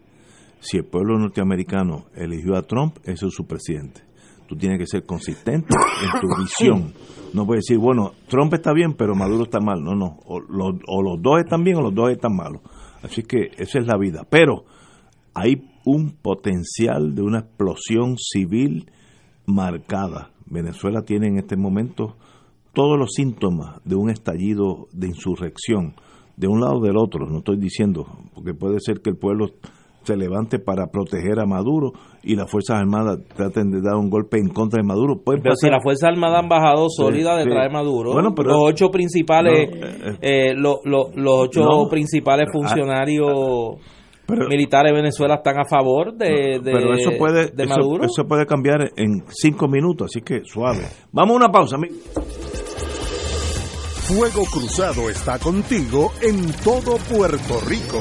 Si el pueblo norteamericano eligió a Trump, ese es su presidente. Tú tienes que ser consistente en tu visión. No puedes decir, bueno, Trump está bien, pero Maduro está mal. No, no. O, o los dos están bien o los dos están malos. Así que esa es la vida. Pero hay un potencial de una explosión civil marcada. Venezuela tiene en este momento todos los síntomas de un estallido de insurrección, de un lado o del otro, no estoy diciendo, porque puede ser que el pueblo se levante para proteger a Maduro y las Fuerzas Armadas traten de dar un golpe en contra de Maduro. pero si las Fuerzas Armadas han bajado sólida detrás de Maduro, los ocho principales, eh, eh, los ocho principales ah, funcionarios militares de Venezuela están a favor de, pero eso puede, Maduro. Eso, puede cambiar en cinco minutos, así que suave. Vamos a una pausa. Fuego Cruzado está contigo en todo Puerto Rico.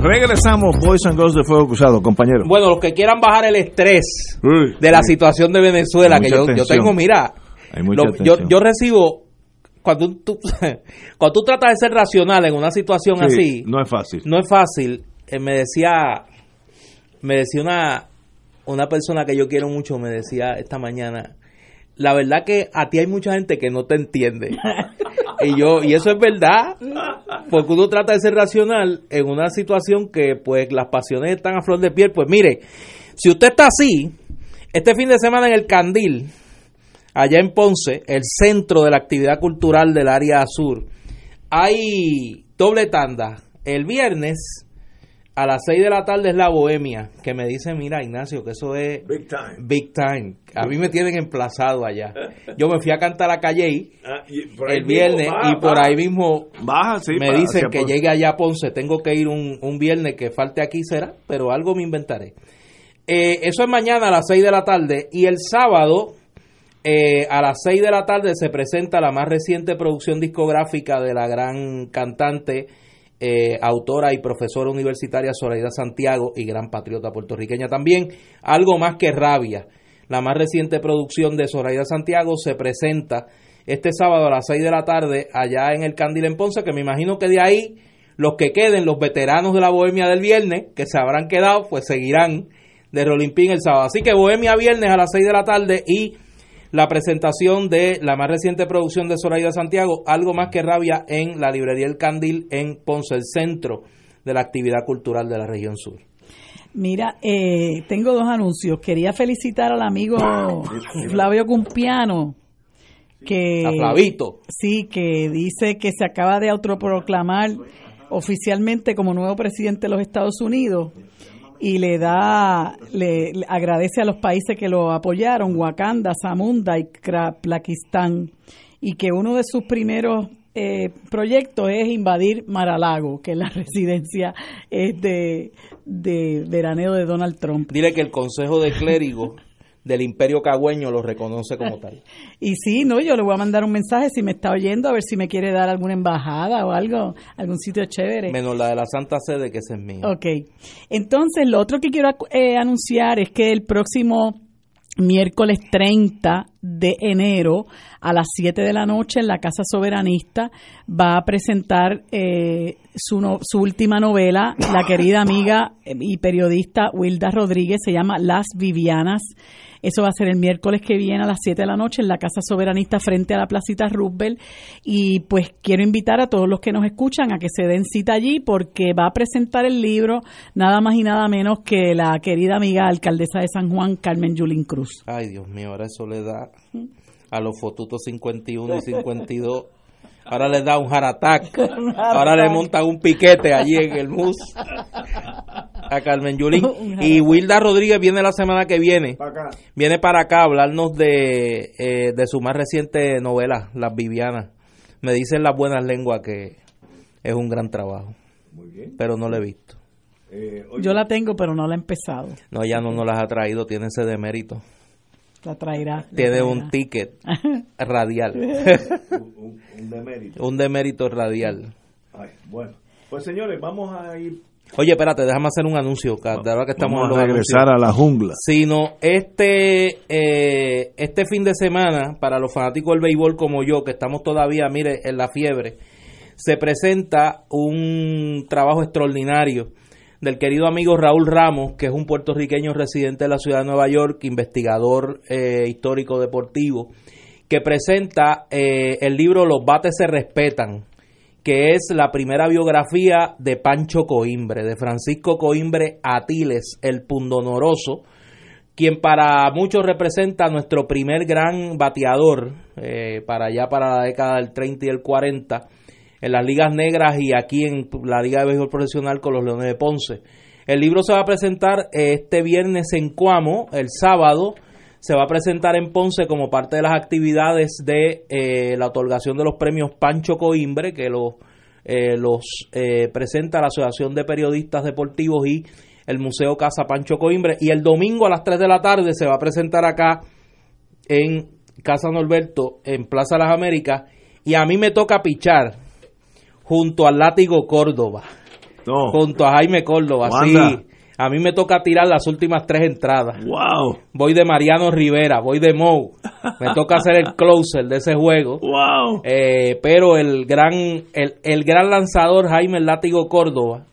Regresamos, Boys and Girls de Fuego Cruzado, compañero. Bueno, los que quieran bajar el estrés Uy, de la uy. situación de Venezuela, que yo, tengo, mira, lo- yo, yo recibo, cuando tú, [LAUGHS] cuando tú tratas de ser racional en una situación Sí, así, No es fácil. no es fácil. Eh, me decía, me decía una, una persona que yo quiero mucho, me decía esta mañana, la verdad que a ti hay mucha gente que no te entiende. [LAUGHS] y yo, y eso es verdad, porque uno trata de ser racional en una situación que pues las pasiones están a flor de piel. Pues mire, si usted está así, este fin de semana en el Candil, allá en Ponce, el centro de la actividad cultural del área sur, hay doble tanda. El viernes a las 6 de la tarde es la bohemia, que me dice, mira Ignacio, que eso es Big time. big time. A mí me tienen emplazado allá. [LAUGHS] Yo me fui a cantar a Calle Ah, el viernes baja, y por baja. ahí mismo Baja, sí, me dicen que Ponce. llegue allá a Ponce. Tengo que ir un, un viernes que falte aquí será, pero algo me inventaré. Eh, eso es mañana a las 6 de la tarde y el sábado eh, a las 6 de la tarde se presenta la más reciente producción discográfica de la gran cantante, eh, autora y profesora universitaria Zoraida Santiago y gran patriota puertorriqueña también. Algo más que rabia. La más reciente producción de Zoraida Santiago se presenta este sábado a las 6 de la tarde allá en el Candil en Ponce, que me imagino que de ahí los que queden, los veteranos de la Bohemia del viernes, que se habrán quedado, pues seguirán de Rolimpín el sábado. Así que Bohemia viernes a las 6 de la tarde y la presentación de la más reciente producción de Zoraida Santiago, Algo más que rabia, en la librería El Candil en Ponce, el centro de la actividad cultural de la región sur. Mira, eh, tengo dos anuncios. Quería felicitar al amigo Flavio Cumpiano, que A Flavito. sí, que dice que se acaba de autoproclamar oficialmente como nuevo presidente de los Estados Unidos y le da, le, agradece a los países que lo apoyaron, Wakanda, Zamunda y Pakistán, y que uno de sus primeros eh, proyectos es invadir Maralago, que es la [LAUGHS] residencia es de, de veraneo de Donald Trump. Dile que el Consejo de Clérigos del imperio cagüeño lo reconoce como tal. [LAUGHS] Y sí, no, yo le voy a mandar un mensaje si me está oyendo, a ver si me quiere dar alguna embajada o algo, algún sitio chévere. Menos la de la Santa Sede, que ese es mío. Ok. Entonces, lo otro que quiero eh, anunciar es que el próximo miércoles 30 de enero a las 7 de la noche en la Casa Soberanista va a presentar eh, su, no- su última novela, la querida amiga y periodista Wilda Rodríguez, se llama Las Vivianas. Eso va a ser el miércoles que viene a las 7 de la noche en la Casa Soberanista frente a la Placita Roosevelt. Y pues quiero invitar a todos los que nos escuchan a que se den cita allí porque va a presentar el libro nada más y nada menos que la querida amiga alcaldesa de San Juan, Carmen Yulín Cruz. Ay, Dios mío, ahora eso le da a los fotutos 51 y 52. Ahora le da [LAUGHS] un heart attack. Ahora le montan un piquete allí en el mus a Carmen Yulín. [LAUGHS] Y Wilda Rodríguez viene la semana que viene. Viene para acá a hablarnos de, eh, de su más reciente novela, Las Vivianas. Me dicen las buenas lenguas que es un gran trabajo. Pero no lo he visto. Yo la tengo, pero no la he empezado. No, ya no nos las ha traído, tiene ese demérito. La traerá. la Tiene traerá. un ticket [LAUGHS] radial. un, un demérito. un demérito radial. Ay, bueno, pues señores, vamos a ir. Oye, espérate, déjame hacer un anuncio, de ahora que estamos Vamos a regresar anuncios. a la jungla. Sino este, eh, este fin de semana, para los fanáticos del béisbol como yo, que estamos todavía, mire, en la fiebre, se presenta un trabajo extraordinario del querido amigo Raúl Ramos, que es un puertorriqueño residente de la ciudad de Nueva York, investigador eh, histórico deportivo, que presenta eh, el libro Los bates se respetan, que es la primera biografía de Pancho Coimbre, de Francisco Coimbre Atiles, el pundonoroso, quien para muchos representa nuestro primer gran bateador, eh, para allá para la década del 30 y el 40, en las ligas negras y aquí en la Liga de Béisbol Profesional con los Leones de Ponce. El libro se va a presentar eh, este viernes en Cuamo, el sábado, se va a presentar en Ponce como parte de las actividades de eh, la otorgación de los premios Pancho Coimbre, que los, eh, los eh, presenta la Asociación de Periodistas Deportivos y el Museo Casa Pancho Coimbre. Y el domingo a las 3 de la tarde se va a presentar acá en Casa Norberto, en Plaza Las Américas, y a mí me toca pichar junto al Látigo Córdoba, junto a Jaime Córdoba, sí. Wanda. A mí me toca tirar las últimas tres entradas. ¡Wow! Voy de Mariano Rivera, voy de Moe. Me toca hacer el closer de ese juego. ¡Wow! Eh, pero el gran, el, el gran lanzador Jaime El Látigo Córdoba,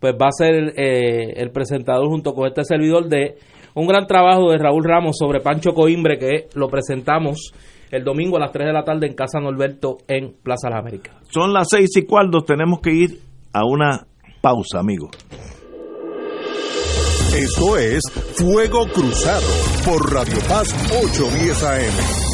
pues va a ser eh, el presentador junto con este servidor de un gran trabajo de Raúl Ramos sobre Pancho Coimbre que lo presentamos el domingo a las 3 de la tarde en Casa Norberto en Plaza Las Américas. Son las seis y cuarto, tenemos que ir a una pausa, amigos. Esto es Fuego Cruzado por Radio Paz 810 AM.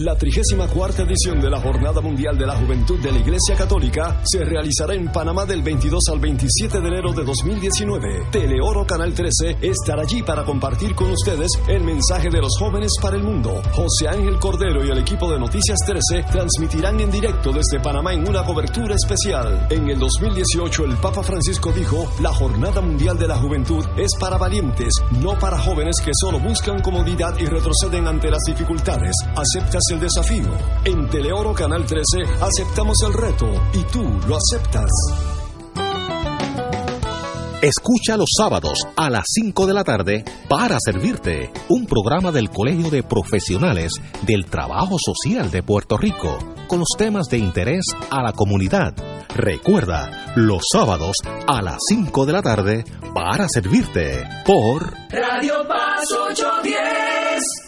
La 34 edición de la Jornada Mundial de la Juventud de la Iglesia Católica se realizará en Panamá del 22 al 27 de enero de 2019. Teleoro Canal 13 estará allí para compartir con ustedes el mensaje de los jóvenes para el mundo. José Ángel Cordero y el equipo de Noticias 13 transmitirán en directo desde Panamá en una cobertura especial. En el 2018 el Papa Francisco dijo, la Jornada Mundial de la Juventud es para valientes, no para jóvenes que solo buscan comodidad y retroceden ante las dificultades. ¿Aceptas el desafío? En Teleoro Canal 13 aceptamos el reto y tú lo aceptas. Escucha los sábados a las 5 de la tarde para servirte un programa del Colegio de Profesionales del Trabajo Social de Puerto Rico con los temas de interés a la comunidad. Recuerda, los sábados a las 5 de la tarde para servirte por Radio Paz 810.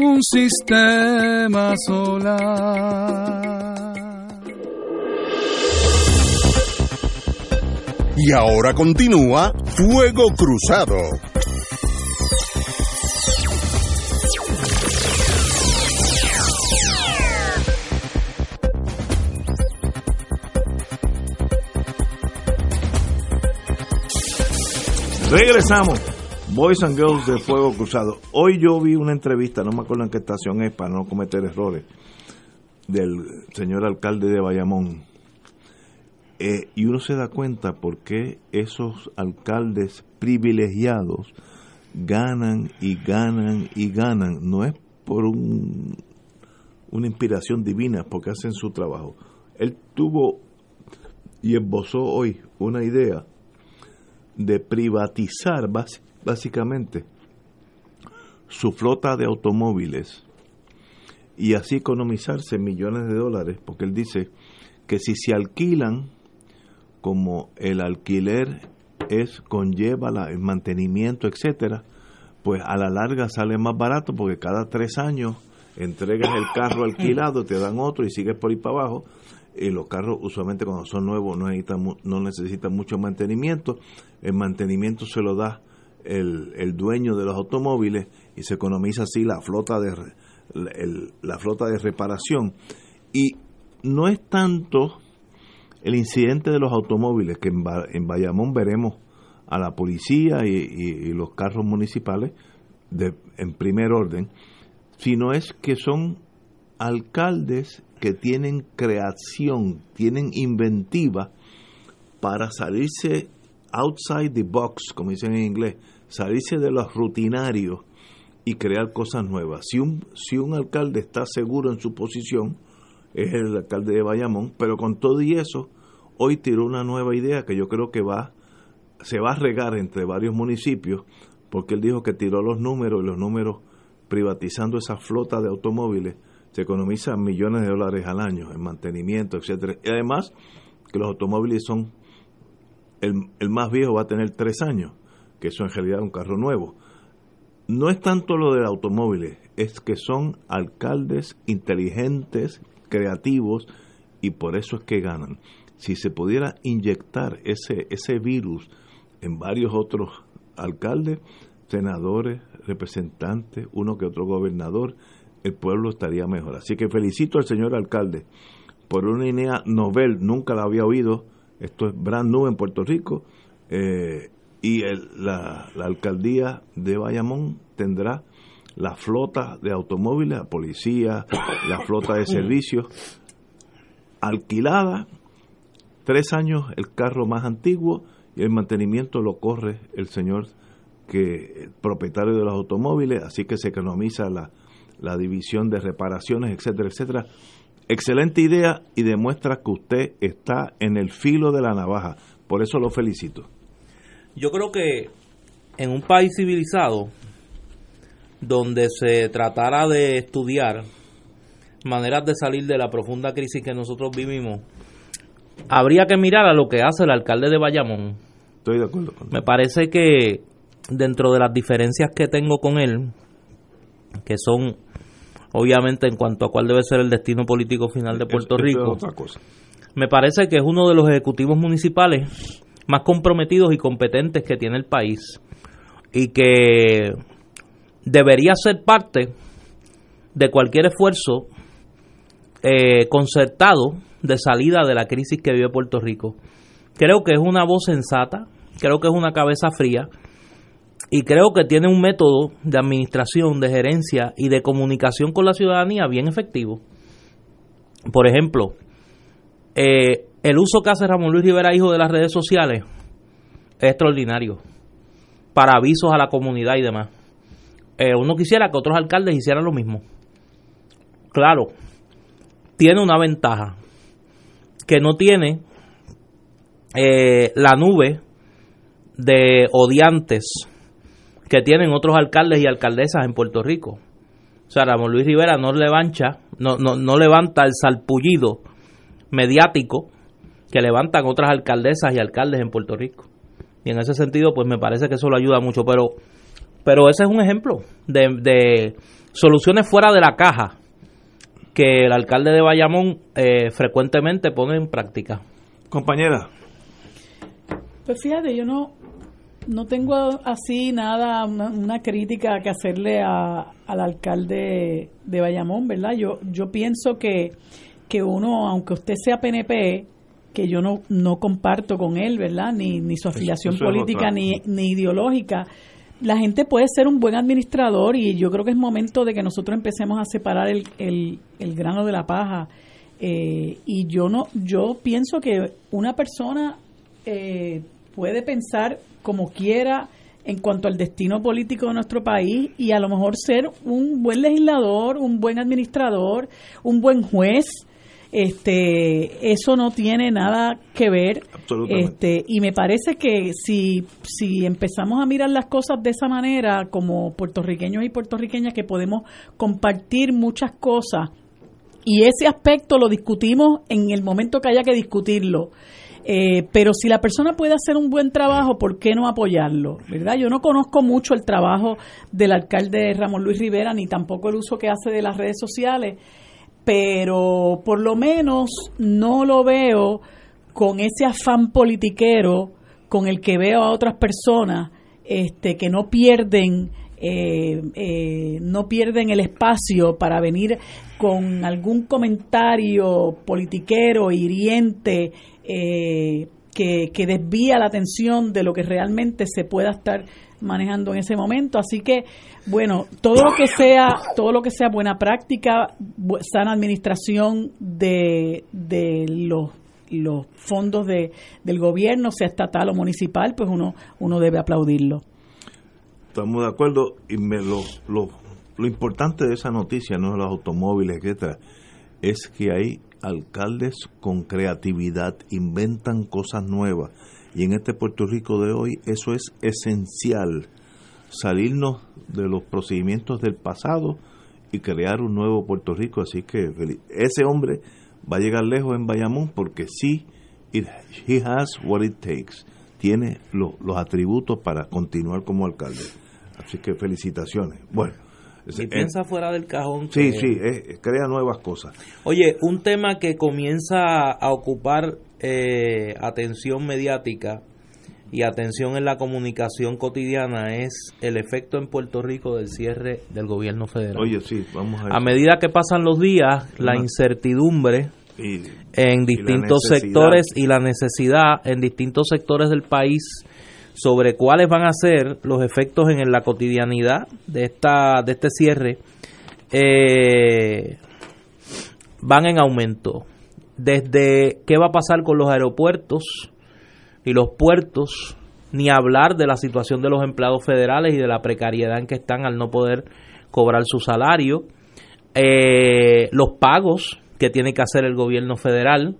un sistema solar. Y ahora continúa Fuego Cruzado. Regresamos. Boys and Girls de Fuego Cruzado. Hoy yo vi una entrevista, no me acuerdo en qué estación es para no cometer errores, del señor alcalde de Bayamón. Eh, y uno se da cuenta por qué esos alcaldes privilegiados ganan y ganan y ganan. No es por un, una inspiración divina, porque hacen su trabajo. Él tuvo y esbozó hoy una idea de privatizar básicamente su flota de automóviles y así economizarse millones de dólares, porque él dice que si se alquilan como el alquiler es conlleva el mantenimiento, etcétera, pues a la larga sale más barato porque cada tres años entregas el carro alquilado, te dan otro y sigues por ahí para abajo. Y los carros usualmente cuando son nuevos no necesitan, no necesitan mucho mantenimiento. El mantenimiento se lo da el, dueño de los automóviles y se economiza así la flota de la flota de reparación. Y no es tanto el incidente de los automóviles, que en, Bayamón veremos a la policía y, los carros municipales en primer orden, sino es que son alcaldes que tienen creación, tienen inventiva para salirse outside the box, como dicen en inglés, salirse de los rutinarios y crear cosas nuevas. Si un, si un alcalde está seguro en su posición, es el alcalde de Bayamón, pero con todo y eso, hoy tiró una nueva idea que yo creo que va, se va a regar entre varios municipios, porque él dijo que tiró los números y los números privatizando esa flota de automóviles se economizan millones de dólares al año en mantenimiento, etcétera. Y además que los automóviles son el, el más viejo va a tener tres años, que eso en realidad es un carro nuevo. No es tanto lo de automóviles, es que son alcaldes inteligentes, creativos, y por eso es que ganan. Si se pudiera inyectar ese, ese virus en varios otros alcaldes, senadores, representantes, uno que otro gobernador, el pueblo estaría mejor. Así que felicito al señor alcalde por una idea novel, nunca la había oído, esto es brand new en Puerto Rico, eh, y la, la alcaldía de Bayamón tendrá la flota de automóviles, la policía, la flota de servicios alquilada, tres años el carro más antiguo y el mantenimiento lo corre el señor que propietario de los automóviles, así que se economiza la, la división de reparaciones, etcétera, etcétera. Excelente idea y demuestra que usted está en el filo de la navaja. Por eso lo felicito. Yo creo que en un país civilizado, donde se tratara de estudiar maneras de salir de la profunda crisis que nosotros vivimos, habría que mirar a lo que hace el alcalde de Bayamón. Estoy de acuerdo con Me parece que dentro de las diferencias que tengo con él, que son obviamente en cuanto a cuál debe ser el destino político final de Puerto Rico, me parece que es uno de los ejecutivos municipales más comprometidos y competentes que tiene el país y que debería ser parte de cualquier esfuerzo eh, concertado de salida de la crisis que vive Puerto Rico. Creo que es una voz sensata, creo que es una cabeza fría y creo que tiene un método de administración, de gerencia y de comunicación con la ciudadanía bien efectivo. Por ejemplo, eh, el uso que hace Ramón Luis Rivera, hijo de las redes sociales, es extraordinario para avisos a la comunidad y demás. eh, uno quisiera que otros alcaldes hicieran lo mismo. Claro, tiene una ventaja que no tiene eh, la nube de odiantes que tienen otros alcaldes y alcaldesas en Puerto Rico. O sea, Ramón Luis Rivera no levanta, no, no, no levanta el salpullido mediático que levantan otras alcaldesas y alcaldes en Puerto Rico. Y en ese sentido, pues me parece que eso lo ayuda mucho. Pero, pero ese es un ejemplo de, de soluciones fuera de la caja que el alcalde de Bayamón eh, frecuentemente pone en práctica. Compañera. Pues fíjate, yo no, no tengo así nada, una, una crítica que hacerle a, al alcalde de Bayamón, ¿verdad? Yo, yo pienso que, que uno, aunque usted sea PNP, que yo no, no comparto con él, ¿verdad? Ni, ni su afiliación eso política ni, ni ideológica. La gente puede ser un buen administrador y yo creo que es momento de que nosotros empecemos a separar el, el, el grano de la paja. Eh, y yo no, yo pienso que una persona eh, puede pensar como quiera en cuanto al destino político de nuestro país y a lo mejor ser un buen legislador, un buen administrador, un buen juez. Este, eso no tiene nada que ver. Absolutamente. Este, y me parece que si, si empezamos a mirar las cosas de esa manera, como puertorriqueños y puertorriqueñas, que podemos compartir muchas cosas, y ese aspecto lo discutimos en el momento que haya que discutirlo. Eh, pero si la persona puede hacer un buen trabajo, ¿por qué no apoyarlo? ¿Verdad? Yo no conozco mucho el trabajo del alcalde Ramón Luis Rivera, ni tampoco el uso que hace de las redes sociales, pero por lo menos no lo veo con ese afán politiquero con el que veo a otras personas este, que no pierden eh, eh, no pierden el espacio para venir con algún comentario politiquero, hiriente, eh, que, desvía la atención de lo que realmente se pueda estar manejando en ese momento. Así que, bueno, todo lo que sea, todo lo que sea buena práctica, sana administración de, de los los fondos de, del gobierno, sea estatal o municipal, pues uno, uno debe aplaudirlo. Estamos de acuerdo y me lo, lo, lo importante de esa noticia, no los automóviles, etcétera, es que hay alcaldes con creatividad, inventan cosas nuevas. Y en este Puerto Rico de hoy eso es esencial, salirnos de los procedimientos del pasado y crear un nuevo Puerto Rico, así que ese hombre va a llegar lejos en Bayamón porque sí, he has what it takes, tiene lo- los atributos para continuar como alcalde. Así que felicitaciones. Bueno, Y eh, piensa fuera del cajón. sí, que- sí, eh, crea nuevas cosas. Oye, un tema que comienza a ocupar eh, atención mediática y atención en la comunicación cotidiana es el efecto en Puerto Rico del cierre del gobierno federal. Oye, sí, vamos a a medida que pasan los días, la incertidumbre Y- en distintos sectores y la necesidad en distintos sectores del país sobre cuáles van a ser los efectos en la cotidianidad de esta de este cierre eh, van en aumento. Desde qué va a pasar con los aeropuertos y los puertos ni hablar de la situación de los empleados federales y de la precariedad en que están al no poder cobrar su salario eh, los pagos que tiene que hacer el gobierno federal,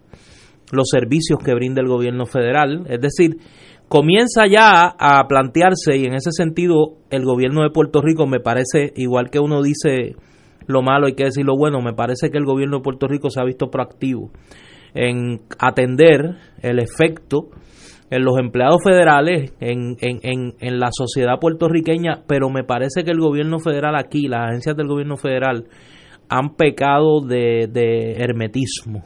los servicios que brinda el gobierno federal, es decir, comienza ya a plantearse y en ese sentido el gobierno de Puerto Rico me parece, igual que uno dice lo malo hay que decir lo bueno, me parece que el gobierno de Puerto Rico se ha visto proactivo en atender el efecto en los empleados federales, en, en, en, en la sociedad puertorriqueña, pero me parece que el gobierno federal aquí, las agencias del gobierno federal, han pecado de, de hermetismo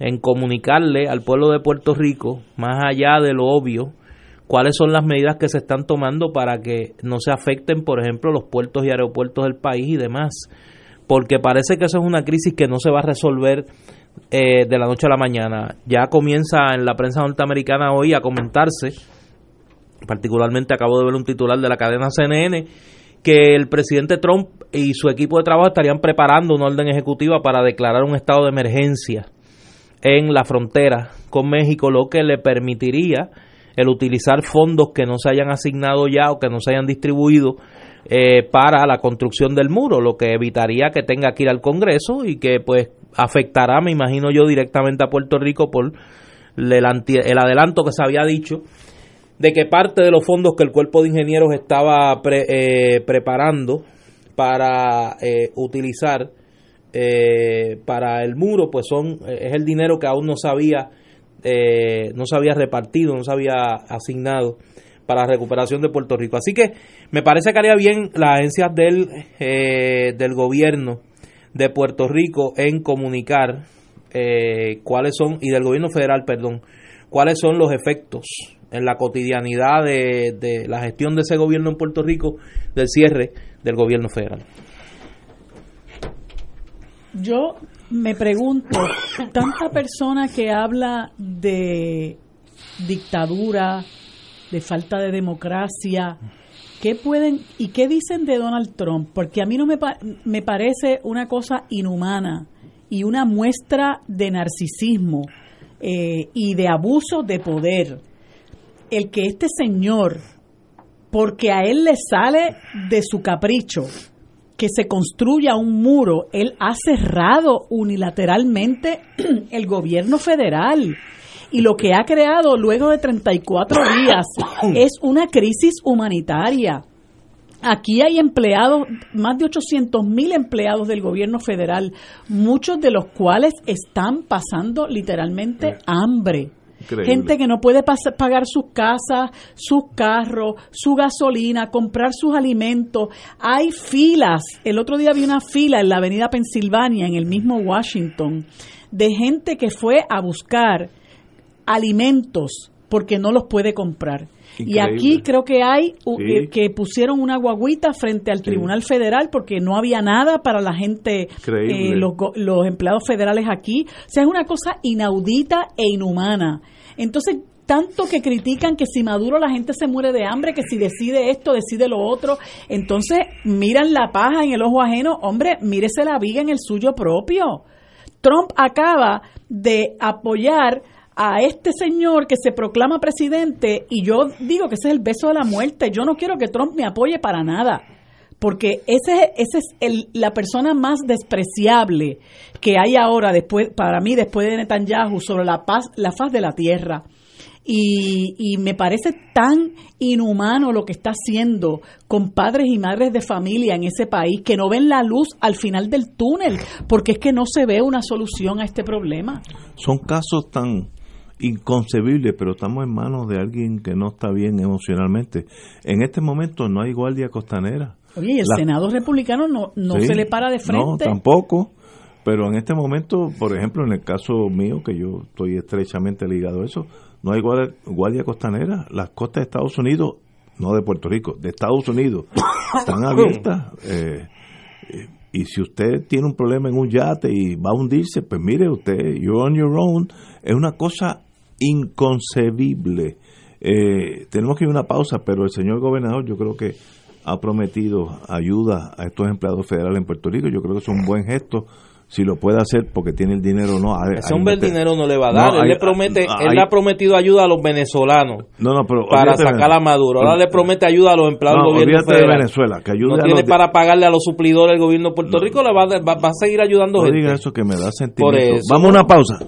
en comunicarle al pueblo de Puerto Rico, más allá de lo obvio, cuáles son las medidas que se están tomando para que no se afecten, por ejemplo, los puertos y aeropuertos del país y demás. Porque parece que eso es una crisis que no se va a resolver eh, de la noche a la mañana. Ya comienza en la prensa norteamericana hoy a comentarse, particularmente acabo de ver un titular de la cadena CNN, que el presidente Trump y su equipo de trabajo estarían preparando una orden ejecutiva para declarar un estado de emergencia en la frontera con México, lo que le permitiría el utilizar fondos que no se hayan asignado ya o que no se hayan distribuido eh, para la construcción del muro, lo que evitaría que tenga que ir al Congreso y que pues afectará, me imagino yo, directamente a Puerto Rico por el, el adelanto que se había dicho de que parte de los fondos que el cuerpo de ingenieros estaba eh, preparando para eh, utilizar eh, para el muro, pues son es el dinero que aún no se había no se había repartido, no se había asignado para la recuperación de Puerto Rico. Así que me parece que haría bien las agencias del, del gobierno de Puerto Rico en comunicar cuáles son, y del gobierno federal, perdón, cuáles son los efectos en la cotidianidad de, la gestión de ese gobierno en Puerto Rico del cierre del gobierno federal. Yo me pregunto, tanta persona que habla de dictadura, de falta de democracia, ¿qué pueden y qué dicen de Donald Trump? Porque a mí no me, me parece una cosa inhumana y una muestra de narcisismo eh, y de abuso de poder el que este señor, porque a él le sale de su capricho que se construya un muro, él ha cerrado unilateralmente [CLEARS THROAT] el gobierno federal. Y lo que ha creado luego de 34 [COUGHS] días es una crisis humanitaria. Aquí hay empleados, más de 800 mil empleados del gobierno federal, muchos de los cuales están pasando literalmente hambre. Gente que no puede pagar sus casas, sus carros, su gasolina, comprar sus alimentos. Hay filas. El otro día vi una fila en la avenida Pensilvania, en el mismo Washington, de gente que fue a buscar alimentos porque no los puede comprar. Y aquí creo que hay eh, que pusieron una guaguita frente al Tribunal Federal porque no había nada para la gente, eh, los, los empleados federales aquí. O sea, es una cosa inaudita e inhumana. Entonces, tanto que critican que si Maduro la gente se muere de hambre, que si decide esto, decide lo otro. Entonces, miran la paja en el ojo ajeno. Hombre, mírese la viga en el suyo propio. Trump acaba de apoyar a este señor que se proclama presidente y yo digo que ese es el beso de la muerte. Yo no quiero que Trump me apoye para nada porque ese, es el, la persona más despreciable que hay ahora, después, para mí, después de Netanyahu, sobre la, paz, la faz de la tierra. Y, y, me parece tan inhumano lo que está haciendo con padres y madres de familia en ese país que no ven la luz al final del túnel, porque es que no se ve una solución a este problema. Son casos tan inconcebibles, pero estamos en manos de alguien que no está bien emocionalmente. En este momento no hay guardia costanera Oye, y el Senado republicano no, no se le para de frente. No, tampoco. Pero en este momento, por ejemplo, en el caso mío, que yo estoy estrechamente ligado a eso, no hay guardia, costanera. Las costas de Estados Unidos, no de Puerto Rico, de Estados Unidos, [COUGHS] están abiertas. Eh, y si usted tiene un problema en un yate y va a hundirse, pues mire usted, you're on your own. Es una cosa inconcebible. Eh, tenemos que ir a una pausa, pero el señor gobernador yo creo que ha prometido ayuda a estos empleados federales en Puerto Rico. Yo creo que es un buen gesto si lo puede hacer porque tiene el dinero no ese hombre el dinero no le va a dar. Él le promete él le ha prometido ayuda a los venezolanos no, no, pero para sacar a Maduro. Ahora le promete ayuda a los empleados del gobierno federal de Venezuela que ayude no tiene para pagarle a los suplidores del gobierno de Puerto Rico le va, va, a seguir ayudando no diga eso que me da sentimiento. Vamos a una pausa.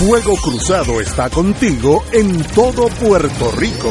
Fuego Cruzado está contigo en todo Puerto Rico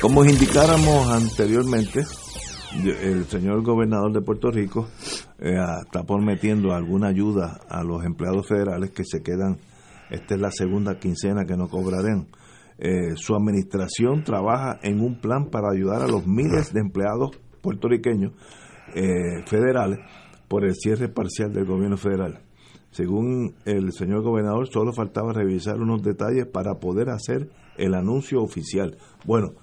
Como indicáramos anteriormente, el señor gobernador de Puerto Rico eh, está prometiendo alguna ayuda a los empleados federales que se quedan, esta es la segunda quincena que no cobrarán. Eh, su administración trabaja en un plan para ayudar a los miles de empleados puertorriqueños eh, federales por el cierre parcial del gobierno federal. Según el señor gobernador, solo faltaba revisar unos detalles para poder hacer el anuncio oficial. Bueno,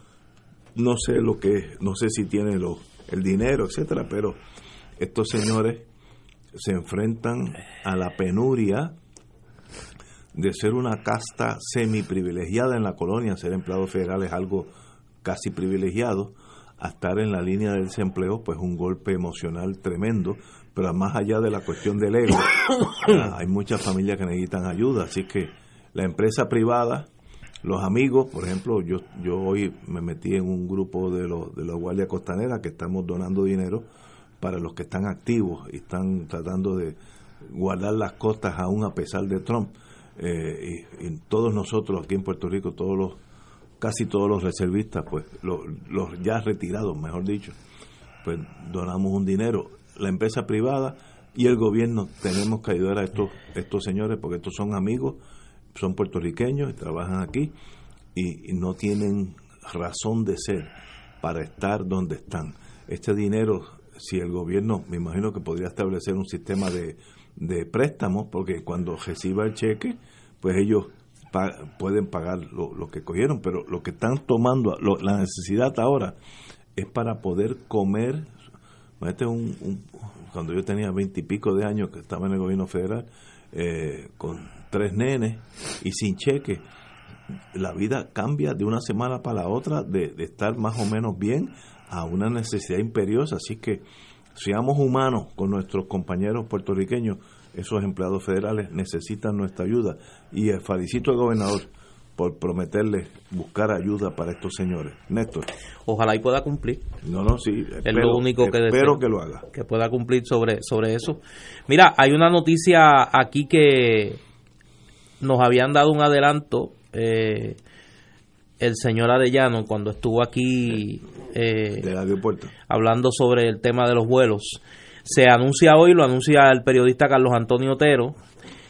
no sé lo que, no sé si tiene lo, el dinero, etcétera, pero estos señores se enfrentan a la penuria de ser una casta semi privilegiada en la colonia, ser empleado federal es algo casi privilegiado, a estar en la línea del desempleo, pues un golpe emocional tremendo, pero más allá de la cuestión del ego, [COUGHS] hay muchas familias que necesitan ayuda, así que la empresa privada los amigos, por ejemplo, yo, yo hoy me metí en un grupo de los de la Guardia Costanera que estamos donando dinero para los que están activos y están tratando de guardar las costas aún a pesar de Trump. Eh, y, todos nosotros aquí en Puerto Rico, todos los casi todos los reservistas, pues los, los ya retirados, mejor dicho, pues donamos un dinero. La empresa privada y el gobierno tenemos que ayudar a estos estos señores porque estos son amigos son puertorriqueños y trabajan aquí y, no tienen razón de ser para estar donde están. Este dinero, si el gobierno, me imagino que podría establecer un sistema de, de préstamos, porque cuando reciba el cheque, pues ellos pueden pagar lo, que cogieron, pero lo que están tomando, la necesidad ahora es para poder comer. Este un, cuando yo tenía veintipico de años que estaba en el gobierno federal, eh, con tres nenes y sin cheque, la vida cambia de una semana para la otra de, estar más o menos bien a una necesidad imperiosa. Así que seamos humanos con nuestros compañeros puertorriqueños. Esos empleados federales necesitan nuestra ayuda. Y felicito al gobernador por prometerle buscar ayuda para estos señores. Néstor. Ojalá y pueda cumplir. No, no, sí. es lo único que espero que lo haga. Que pueda cumplir sobre, sobre eso. Mira, hay una noticia aquí que nos habían dado un adelanto eh, el señor Arellano cuando estuvo aquí eh, hablando sobre el tema de los vuelos. Se anuncia hoy, lo anuncia el periodista Carlos Antonio Otero,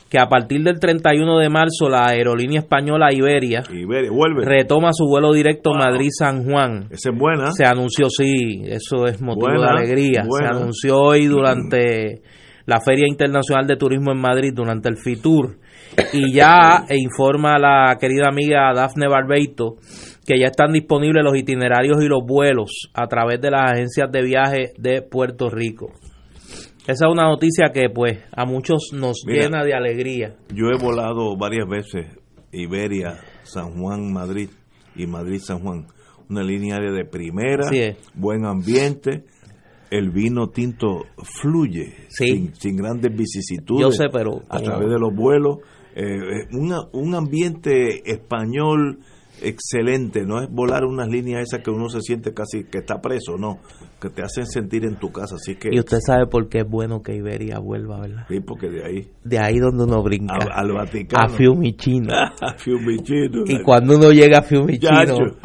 que a partir del 31 de marzo la aerolínea española Iberia, retoma su vuelo directo Madrid-San Juan. Esa es buena. Se anunció, sí, eso es motivo de alegría. Se anunció hoy durante la Feria Internacional de Turismo en Madrid durante el FITUR. Y ya informa la querida amiga Dafne Barbeito que ya están disponibles los itinerarios y los vuelos a través de las agencias de viaje de Puerto Rico. Esa es una noticia que pues a muchos nos llena de alegría. Yo he volado varias veces Iberia, San Juan, Madrid y Madrid, San Juan. Una línea de primera, buen ambiente, el vino tinto fluye sin, sin, grandes vicisitudes Yo sé, pero, a través de los vuelos. Eh, un ambiente español excelente, no es volar unas líneas esas que uno se siente casi que está preso, no, que te hacen sentir en tu casa, así que... Y usted sabe por qué es bueno que Iberia vuelva, ¿verdad? Sí, porque de ahí... De ahí donde uno brinca. al Vaticano. A Fiumicino. [LAUGHS] a Fiumicino. Y cuando uno llega a Fiumicino,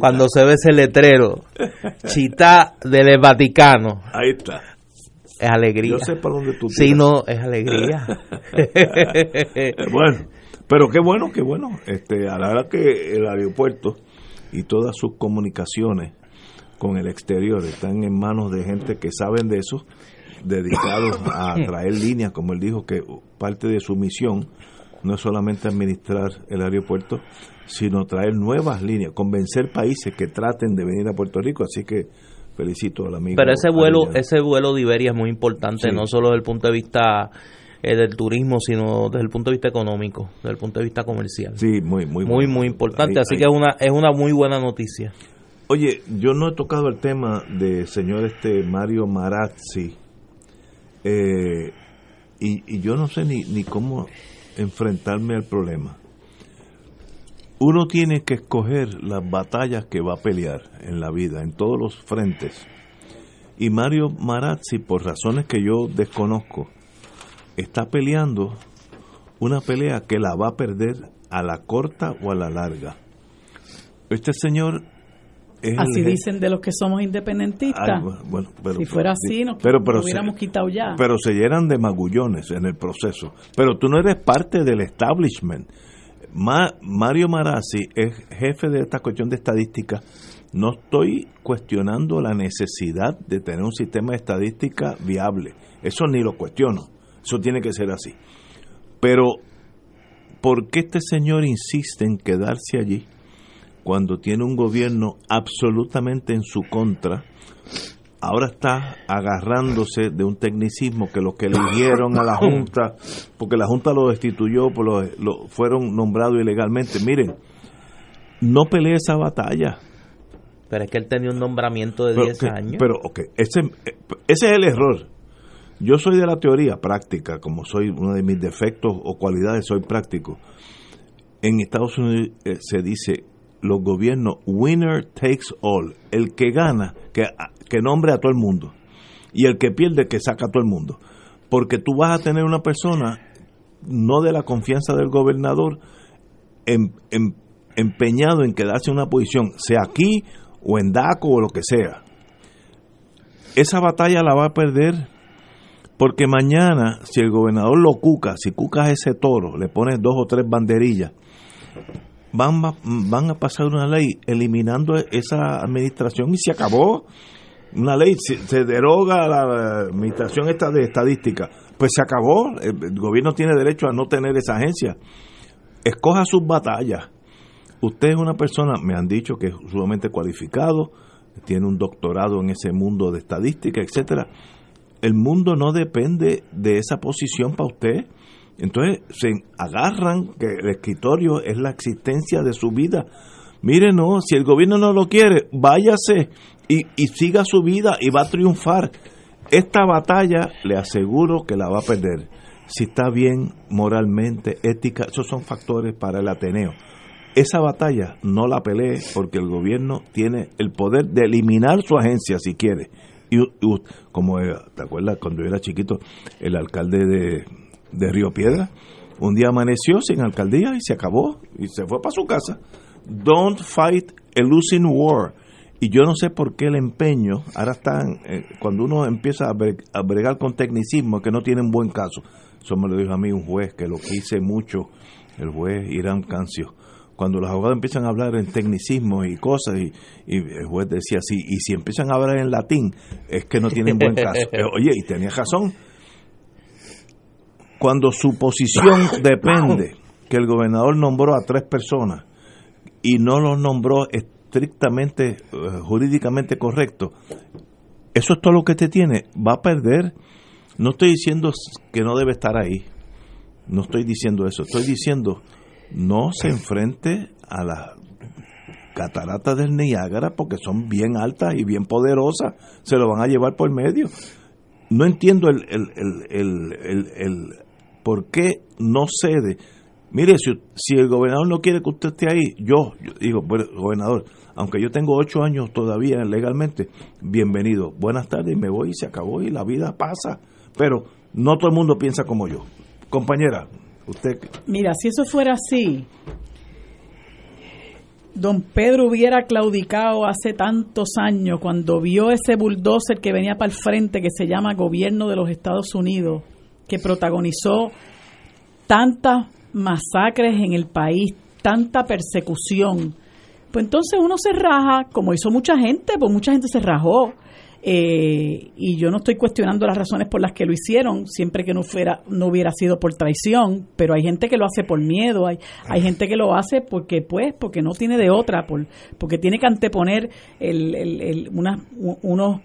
cuando se ve ese letrero, [LAUGHS] Chita del Vaticano. Ahí está. Es alegría. Yo sé para dónde tú Sí, no, es alegría. [LAUGHS] [LAUGHS] bueno, pero qué bueno, qué bueno. Este, a la hora que el aeropuerto y todas sus comunicaciones con el exterior están en manos de gente que saben de eso, dedicados a [LAUGHS] traer líneas, como él dijo, que parte de su misión no es solamente administrar el aeropuerto, sino traer nuevas líneas, convencer países que traten de venir a Puerto Rico. Así que felicito al amigo. Pero ese vuelo, ese vuelo de Iberia es muy importante, no solo desde el punto de vista eh, del turismo, sino desde el punto de vista económico, desde el punto de vista comercial. Sí, muy, muy, muy, muy importante. Así que es una, es una muy buena noticia. Oye, yo no he tocado el tema de señor este Mario Marazzi, eh, y, y yo no sé ni, ni cómo enfrentarme al problema. Uno tiene que escoger las batallas que va a pelear en la vida, en todos los frentes. Y Mario Marazzi, por razones que yo desconozco, está peleando una pelea que la va a perder a la corta o a la larga. Este señor es así dicen de los que somos independentistas. bueno, pero, si fuera así, nos pero, hubiéramos quitado ya. Pero se llenan de magullones en el proceso. Pero tú no eres parte del establishment. Mario Marazzi es jefe de esta cuestión de estadística. No estoy cuestionando la necesidad de tener un sistema de estadística viable. Eso ni lo cuestiono. Eso tiene que ser así. Pero, ¿por qué este señor insiste en quedarse allí cuando tiene un gobierno absolutamente en su contra? Ahora está agarrándose de un tecnicismo que los que eligieron a la Junta, porque la Junta lo destituyó, por lo, fueron nombrados ilegalmente. Miren, no pelee esa batalla. Pero es que él tenía un nombramiento de 10 años. Pero, ok, ese, ese es el error yo soy de la teoría práctica, como soy uno de mis defectos o cualidades, soy práctico. En Estados Unidos eh, se dice, los gobiernos, winner takes all. El que gana, que, que nombre a todo el mundo. Y el que pierde, que saca a todo el mundo. Porque tú vas a tener una persona, no de la confianza del gobernador, em, em, empeñado en quedarse en una posición, sea aquí o en DACO o lo que sea. Esa batalla la va a perder porque mañana, si el gobernador lo cuca, si cucas ese toro, le pones dos o tres banderillas, van, van a pasar una ley eliminando esa administración y se acabó. Una ley, se, deroga la administración esta de estadística, pues se acabó. El, gobierno tiene derecho a no tener esa agencia. Escoja sus batallas. Usted es una persona, me han dicho que es sumamente cualificado, tiene un doctorado en ese mundo de estadística, etcétera el mundo no depende de esa posición para usted. Entonces se agarran que el escritorio es la existencia de su vida. Mire, no, si el gobierno no lo quiere, váyase y, y siga su vida y va a triunfar. Esta batalla le aseguro que la va a perder. Si está bien moralmente, ética, esos son factores para el Ateneo. Esa batalla no la pelee porque el gobierno tiene el poder de eliminar su agencia si quiere y, como, ¿te acuerdas cuando yo era chiquito? El alcalde de, de Río Piedra, un día amaneció sin alcaldía y se acabó y se fue para su casa. Don't fight a losing war. Y yo no sé por qué el empeño, ahora están, eh, cuando uno empieza a, bregar con tecnicismo que no tienen buen caso. Eso me lo dijo a mí un juez que lo quise mucho, el juez Irán Cancio cuando los abogados empiezan a hablar en tecnicismo y cosas, y, el juez decía así, y si empiezan a hablar en latín, es que no tienen buen caso. [LAUGHS] Eh, oye, y tenía razón. cuando su posición [LAUGHS] depende que el gobernador nombró a tres personas y no los nombró estrictamente, eh, jurídicamente correcto, eso es todo lo que te tiene, va a perder. No estoy diciendo que no debe estar ahí, no estoy diciendo eso, estoy diciendo no se enfrente a las cataratas del Niágara porque son bien altas y bien poderosas, se lo van a llevar por medio. No entiendo el, el, el, el, el por qué no cede. Mire, si, si, el gobernador no quiere que usted esté ahí, yo, yo digo, bueno, gobernador, aunque yo tengo ocho años todavía legalmente, bienvenido, buenas tardes, me voy y se acabó y la vida pasa. Pero no todo el mundo piensa como yo. Compañera, usted... Mira, si eso fuera así, don Pedro hubiera claudicado hace tantos años cuando vio ese bulldozer que venía para el frente que se llama Gobierno de los Estados Unidos, que protagonizó tantas masacres en el país, tanta persecución. Pues entonces uno se raja, como hizo mucha gente, pues mucha gente se rajó. Eh, y yo no estoy cuestionando las razones por las que lo hicieron, siempre que no fuera, no hubiera sido por traición, pero hay gente que lo hace por miedo, hay, hay gente que lo hace porque pues, porque no tiene de otra, por, porque tiene que anteponer el, el, el una, unos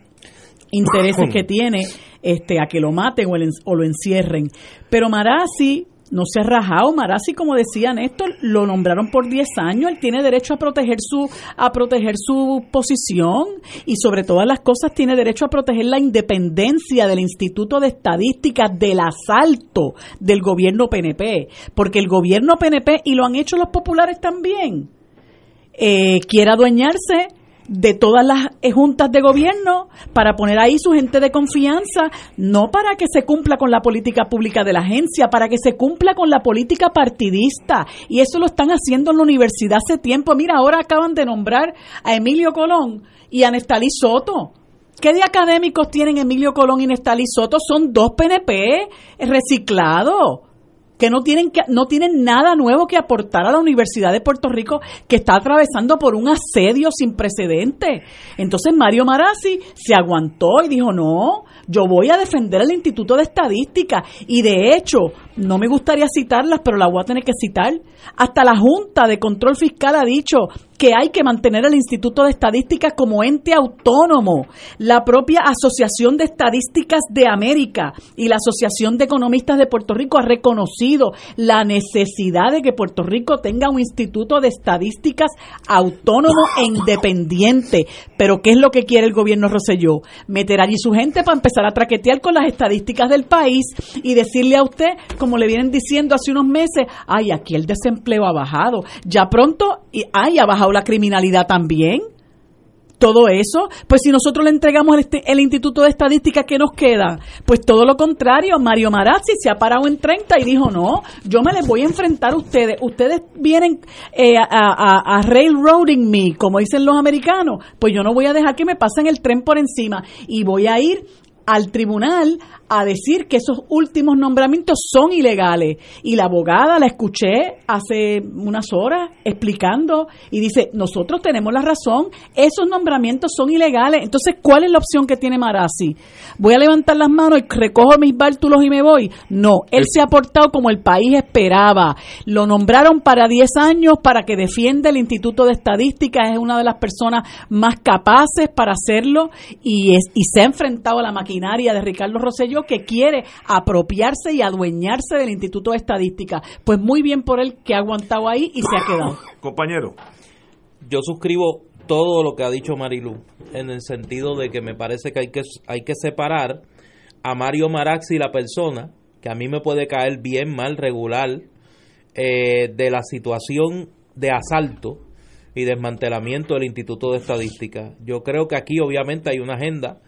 intereses [CLEARS THROAT] que tiene este a que lo maten o, el, o lo encierren. Pero Marasi no se ha rajado. Marazzi, como decía Néstor, lo nombraron por 10 años. Él tiene derecho a proteger su a proteger su posición y sobre todas las cosas tiene derecho a proteger la independencia del Instituto de Estadística del asalto del gobierno PNP, porque el gobierno PNP y lo han hecho los populares también. Eh, quiere adueñarse de todas las juntas de gobierno para poner ahí su gente de confianza, no para que se cumpla con la política pública de la agencia, para que se cumpla con la política partidista. Y eso lo están haciendo en la universidad hace tiempo. Mira, ahora acaban de nombrar a Emilio Colón y a Nestalí Soto. ¿Qué de académicos tienen Emilio Colón y Nestalí Soto? Son dos PNP reciclados que no tienen que no tienen nada nuevo que aportar a la Universidad de Puerto Rico que está atravesando por un asedio sin precedentes. Entonces Mario Marazzi se aguantó y dijo, "No, yo voy a defender el Instituto de Estadística y de hecho, no me gustaría citarlas, pero la voy a tener que citar. Hasta la Junta de Control Fiscal ha dicho que hay que mantener el Instituto de Estadística como ente autónomo. La propia Asociación de Estadísticas de América y la Asociación de Economistas de Puerto Rico ha reconocido la necesidad de que Puerto Rico tenga un Instituto de Estadísticas autónomo e independiente. Pero ¿qué es lo que quiere el gobierno Roselló? Meter allí su gente para empezar a traquetear con las estadísticas del país y decirle a usted, como le vienen diciendo hace unos meses, ay, aquí el desempleo ha bajado. Ya pronto, y, ay, ha bajado la criminalidad también. Todo eso, pues si nosotros le entregamos el, el Instituto de Estadística, ¿qué nos queda? Pues todo lo contrario, Mario Marazzi se ha parado en 30 y dijo, no, yo me les voy a enfrentar a ustedes. Ustedes vienen eh, a railroading me, como dicen los americanos, pues yo no voy a dejar que me pasen el tren por encima y voy a ir al tribunal a decir que esos últimos nombramientos son ilegales. Y la abogada la escuché hace unas horas explicando y dice, nosotros tenemos la razón, esos nombramientos son ilegales. Entonces, ¿cuál es la opción que tiene Marazzi? ¿Voy a levantar las manos y recojo mis bártulos y me voy? No, él se ha portado como el país esperaba. Lo nombraron para 10 años para que defienda el Instituto de Estadística, es una de las personas más capaces para hacerlo y, es, y se ha enfrentado a la maquinaria de Ricardo Rosselló que quiere apropiarse y adueñarse del Instituto de Estadística. Pues muy bien por él que ha aguantado ahí y se ha quedado. [COUGHS] Compañero. Yo suscribo todo lo que ha dicho Marilu, en el sentido de que me parece que hay que, hay que separar a Mario Maraxi, la persona, que a mí me puede caer bien, mal, regular, eh, de la situación de asalto y desmantelamiento del Instituto de Estadística. Yo creo que aquí obviamente hay una agenda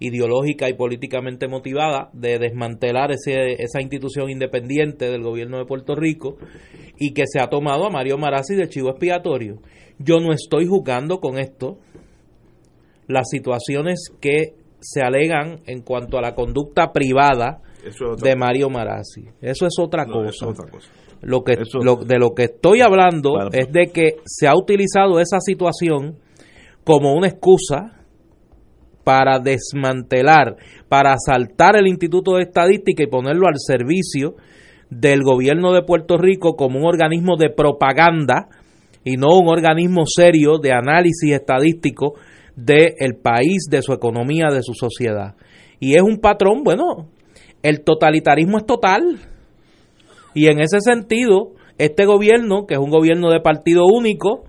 ideológica y políticamente motivada de desmantelar ese, esa institución independiente del gobierno de Puerto Rico y que se ha tomado a Mario Marazzi de chivo expiatorio. Yo no estoy juzgando con esto las situaciones que se alegan en cuanto a la conducta privada de Mario Marazzi. Eso es otra, No, cosa. eso es otra cosa. Lo que, Eso- lo- de lo que estoy hablando Claro. es de que se ha utilizado esa situación como una excusa para desmantelar, para asaltar el Instituto de Estadística y ponerlo al servicio del gobierno de Puerto Rico como un organismo de propaganda y no un organismo serio de análisis estadístico del país, de su economía, de su sociedad. Y es un patrón, bueno, el totalitarismo es total. Y en ese sentido, este gobierno, que es un gobierno de partido único,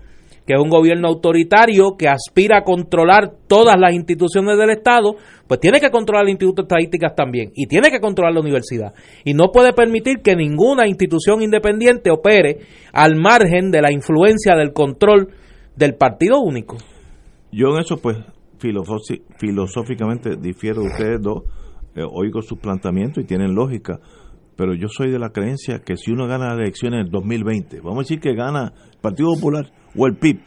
que es un gobierno autoritario que aspira a controlar todas las instituciones del Estado, pues tiene que controlar el Instituto de Estadísticas también y tiene que controlar la universidad. Y no puede permitir que ninguna institución independiente opere al margen de la influencia del control del partido único. Yo en eso pues filosóficamente difiero de ustedes dos, eh, oigo sus planteamientos y tienen lógica, pero yo soy de la creencia que si uno gana las elecciones en el 2020, vamos a decir que gana el Partido Popular o el PIB,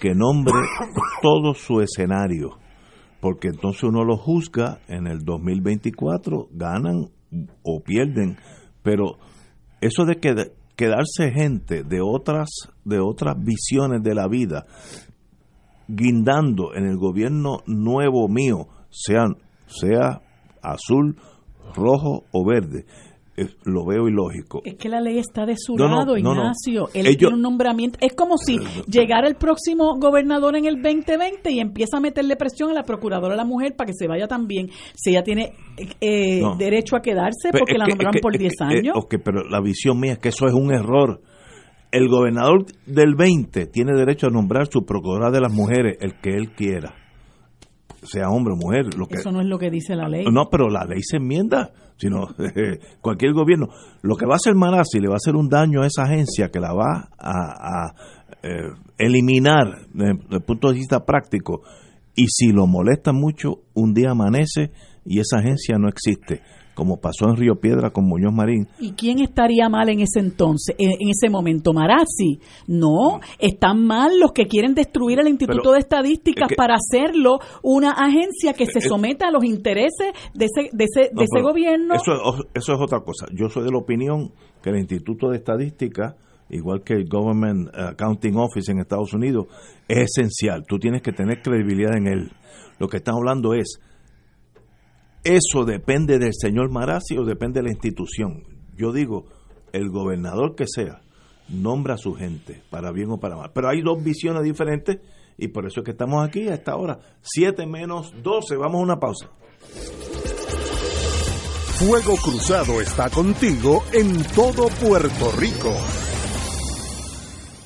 que nombre [COUGHS] todo su escenario, porque entonces uno lo juzga en el 2024, ganan o pierden, pero eso de que quedarse gente de otras de otras visiones de la vida guindando en el gobierno nuevo mío, sean sea azul, rojo o verde, lo veo ilógico. Es que la ley está de su lado, Ignacio. Él tiene un nombramiento. Es como si llegara el próximo gobernador en el 2020 y empieza a meterle presión a la procuradora de la mujer para que se vaya también. Si ella tiene eh, derecho a quedarse porque la nombraron por 10 años. ok, pero la visión mía es que eso es un error. El gobernador del 20 tiene derecho a nombrar su procuradora de las mujeres, el que él quiera sea hombre o mujer. Lo que, Eso no es lo que dice la ley. No, pero la ley se enmienda, sino [LAUGHS] cualquier gobierno. Lo que va a hacer Manasi le va a hacer un daño a esa agencia que la va a, eh, eliminar desde el punto de vista práctico. Y si lo molesta mucho, un día amanece y esa agencia no existe como pasó en Río Piedra con Muñoz Marín. ¿Y quién estaría mal en ese entonces, en, ese momento? Marazzi. No, están mal los que quieren destruir el Instituto de Estadísticas para hacerlo una agencia que se someta a los intereses de ese, de ese, de ese gobierno. Eso, eso es otra cosa. Yo soy de la opinión que el Instituto de Estadísticas igual que el Government Accounting Office en Estados Unidos, es esencial. Tú tienes que tener credibilidad en él. Lo que están hablando es, ¿Eso depende del señor Marazzi o depende de la institución? Yo digo, el gobernador que sea, nombra a su gente, para bien o para mal. Pero hay dos visiones diferentes y por eso es que estamos aquí a esta hora. 7 menos 12, vamos a una pausa. Fuego Cruzado está contigo en todo Puerto Rico.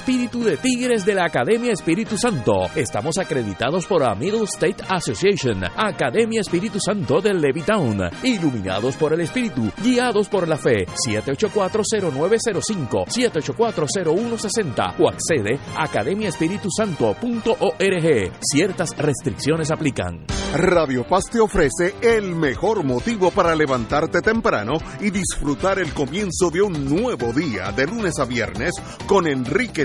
espíritu de Tigres de la Academia Espíritu Santo. Estamos acreditados por la State Association, Academia Espíritu Santo de Levittown, iluminados por el Espíritu, guiados por la fe. 7840905, 7840160 o accede a academiaespiritusanto.org. Ciertas restricciones aplican. Radio Paz te ofrece el mejor motivo para levantarte temprano y disfrutar el comienzo de un nuevo día de lunes a viernes con Enrique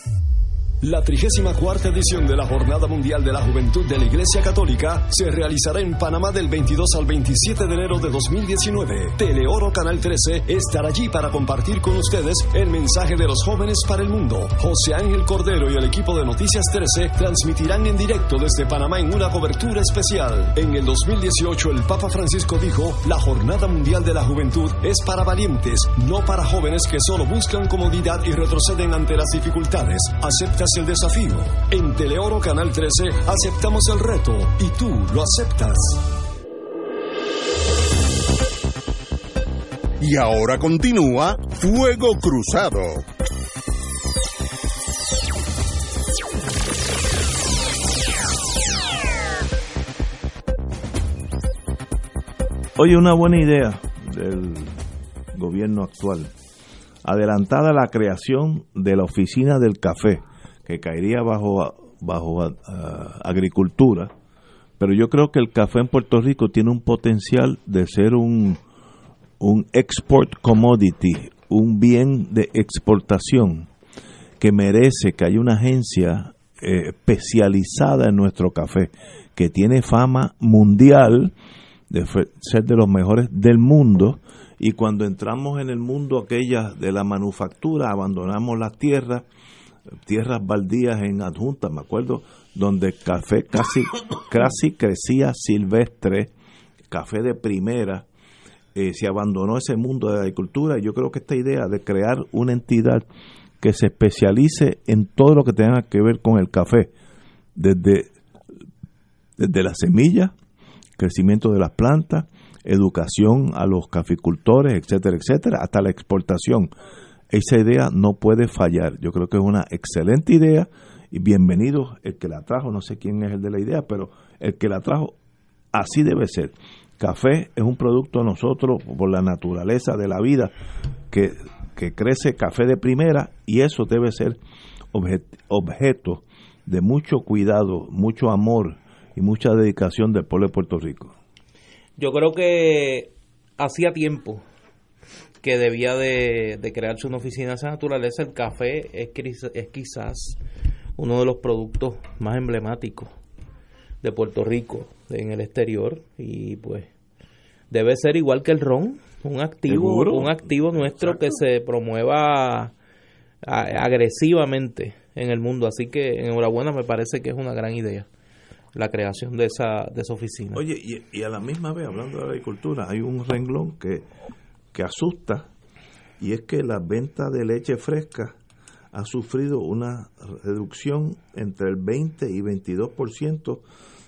La 34 edición de la Jornada Mundial de la Juventud de la Iglesia Católica se realizará en Panamá del 22 al 27 de enero de 2019. Teleoro Canal 13 estará allí para compartir con ustedes el mensaje de los jóvenes para el mundo. José Ángel Cordero y el equipo de Noticias 13 transmitirán en directo desde Panamá en una cobertura especial. En el 2018 el Papa Francisco dijo, la Jornada Mundial de la Juventud es para valientes, no para jóvenes que solo buscan comodidad y retroceden ante las dificultades. ¿Aceptas el desafío? En Teleoro Canal 13 aceptamos el reto y tú lo aceptas. Y ahora continúa Fuego Cruzado. Oye, una buena idea del gobierno actual. Adelantada la creación de la oficina del café, que caería bajo, bajo ah, agricultura. Pero yo creo que el café en Puerto Rico tiene un potencial de ser un, un export commodity, un bien de exportación que merece que haya una agencia eh, especializada en nuestro café, que tiene fama mundial de ser de los mejores del mundo y cuando entramos en el mundo aquella de la manufactura abandonamos las tierras tierras baldías en adjunta me acuerdo donde café casi casi crecía silvestre café de primera eh, se abandonó ese mundo de la agricultura yo creo que esta idea de crear una entidad que se especialice en todo lo que tenga que ver con el café desde desde la semilla crecimiento de las plantas, educación a los caficultores, etcétera, etcétera, hasta la exportación. Esa idea no puede fallar. Yo creo que es una excelente idea y bienvenido el que la trajo. No sé quién es el de la idea, pero el que la trajo así debe ser. Café es un producto nosotros por la naturaleza de la vida que, que crece café de primera y eso debe ser objeto de mucho cuidado, mucho amor y mucha dedicación del pueblo de Puerto Rico. Yo creo que hacía tiempo que debía de, crearse una oficina de esa naturaleza. El café es, es quizás uno de los productos más emblemáticos de Puerto Rico en el exterior y pues debe ser igual que el ron, un activo, un activo nuestro que se promueva agresivamente en el mundo. Así que enhorabuena, me parece que es una gran idea la creación de esa, de esa oficina. Oye, y, a la misma vez, hablando de la agricultura, hay un renglón que, que asusta y es que la venta de leche fresca ha sufrido una reducción entre el 20 y 22%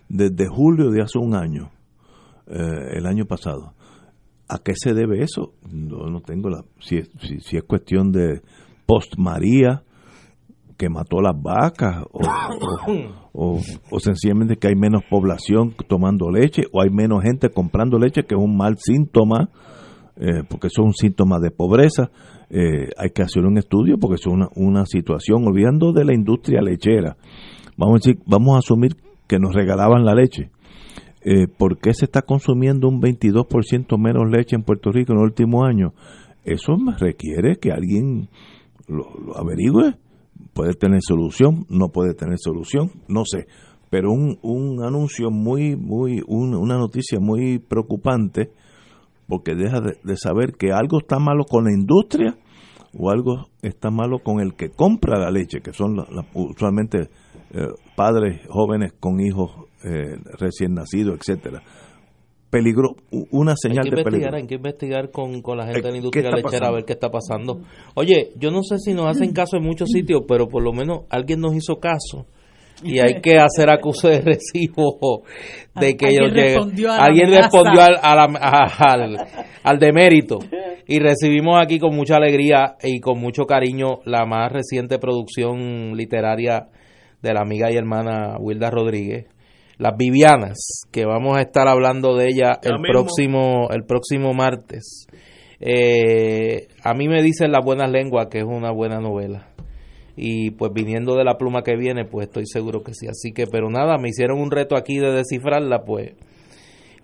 desde julio de hace un año, eh, el año pasado. ¿A qué se debe eso? No, no tengo la. Si, si, si es cuestión de post María, que mató las vacas o, o, sencillamente que hay menos población tomando leche o hay menos gente comprando leche que es un mal síntoma eh, porque eso es un síntoma de pobreza. Eh, hay que hacer un estudio porque es una, una situación olvidando de la industria lechera. Vamos a decir vamos a asumir que nos regalaban la leche. Eh, ¿por qué se está consumiendo un 22% menos leche en Puerto Rico en el último año? Eso requiere que alguien lo, lo averigüe. Puede tener solución, no puede tener solución, no sé, pero un, un anuncio muy, muy, una noticia muy preocupante porque deja de, saber que algo está malo con la industria o algo está malo con el que compra la leche, que son usualmente eh, padres jóvenes con hijos eh, recién nacidos, etcétera peligro, una señal de peligro. Hay que investigar con, la gente de la industria lechera a ver qué está pasando. Oye, yo no sé si nos hacen caso en muchos sitios, pero por lo menos alguien nos hizo caso y hay que hacer acuse de recibo [LAUGHS] de que alguien respondió, alguien respondió al, al, al, demérito y recibimos aquí con mucha alegría y con mucho cariño la más reciente producción literaria de la amiga y hermana Wilda Rodríguez las Vivianas, que vamos a estar hablando de ella el próximo, el próximo martes. Eh, a mí me dicen las buenas lenguas que es una buena novela. Y pues viniendo de la pluma que viene, pues estoy seguro que sí. Así que, pero nada, me hicieron un reto aquí de descifrarla, pues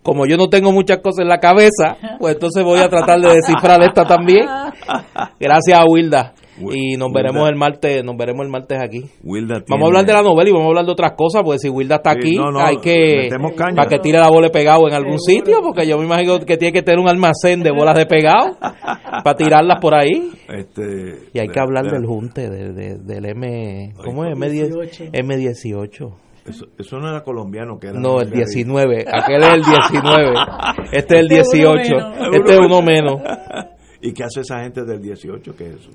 como yo no tengo muchas cosas en la cabeza, pues entonces voy a tratar de descifrar esta también. [LAUGHS] Gracias a Wilda. Y nos veremos el martes, nos veremos el martes aquí. Wilda Vamos a hablar de la novela y vamos a hablar de otras cosas, porque si Wilda está Sí, aquí, no, no, hay que para que tire la bola de pegado en algún sitio, porque yo me imagino que tiene que tener un almacén de bolas de pegado [LAUGHS] para tirarlas por ahí. Este, Y hay que hablar de- del junte, de- de- del M, ¿cómo es? M10, M18. Eso, eso no era colombiano, que era No, el Guerrero. 19. Aquel es el 19. [LAUGHS] Este es el Este es uno 18. menos. Este es uno menos. [LAUGHS] ¿Y qué hace esa gente del 18? ¿Qué es eso?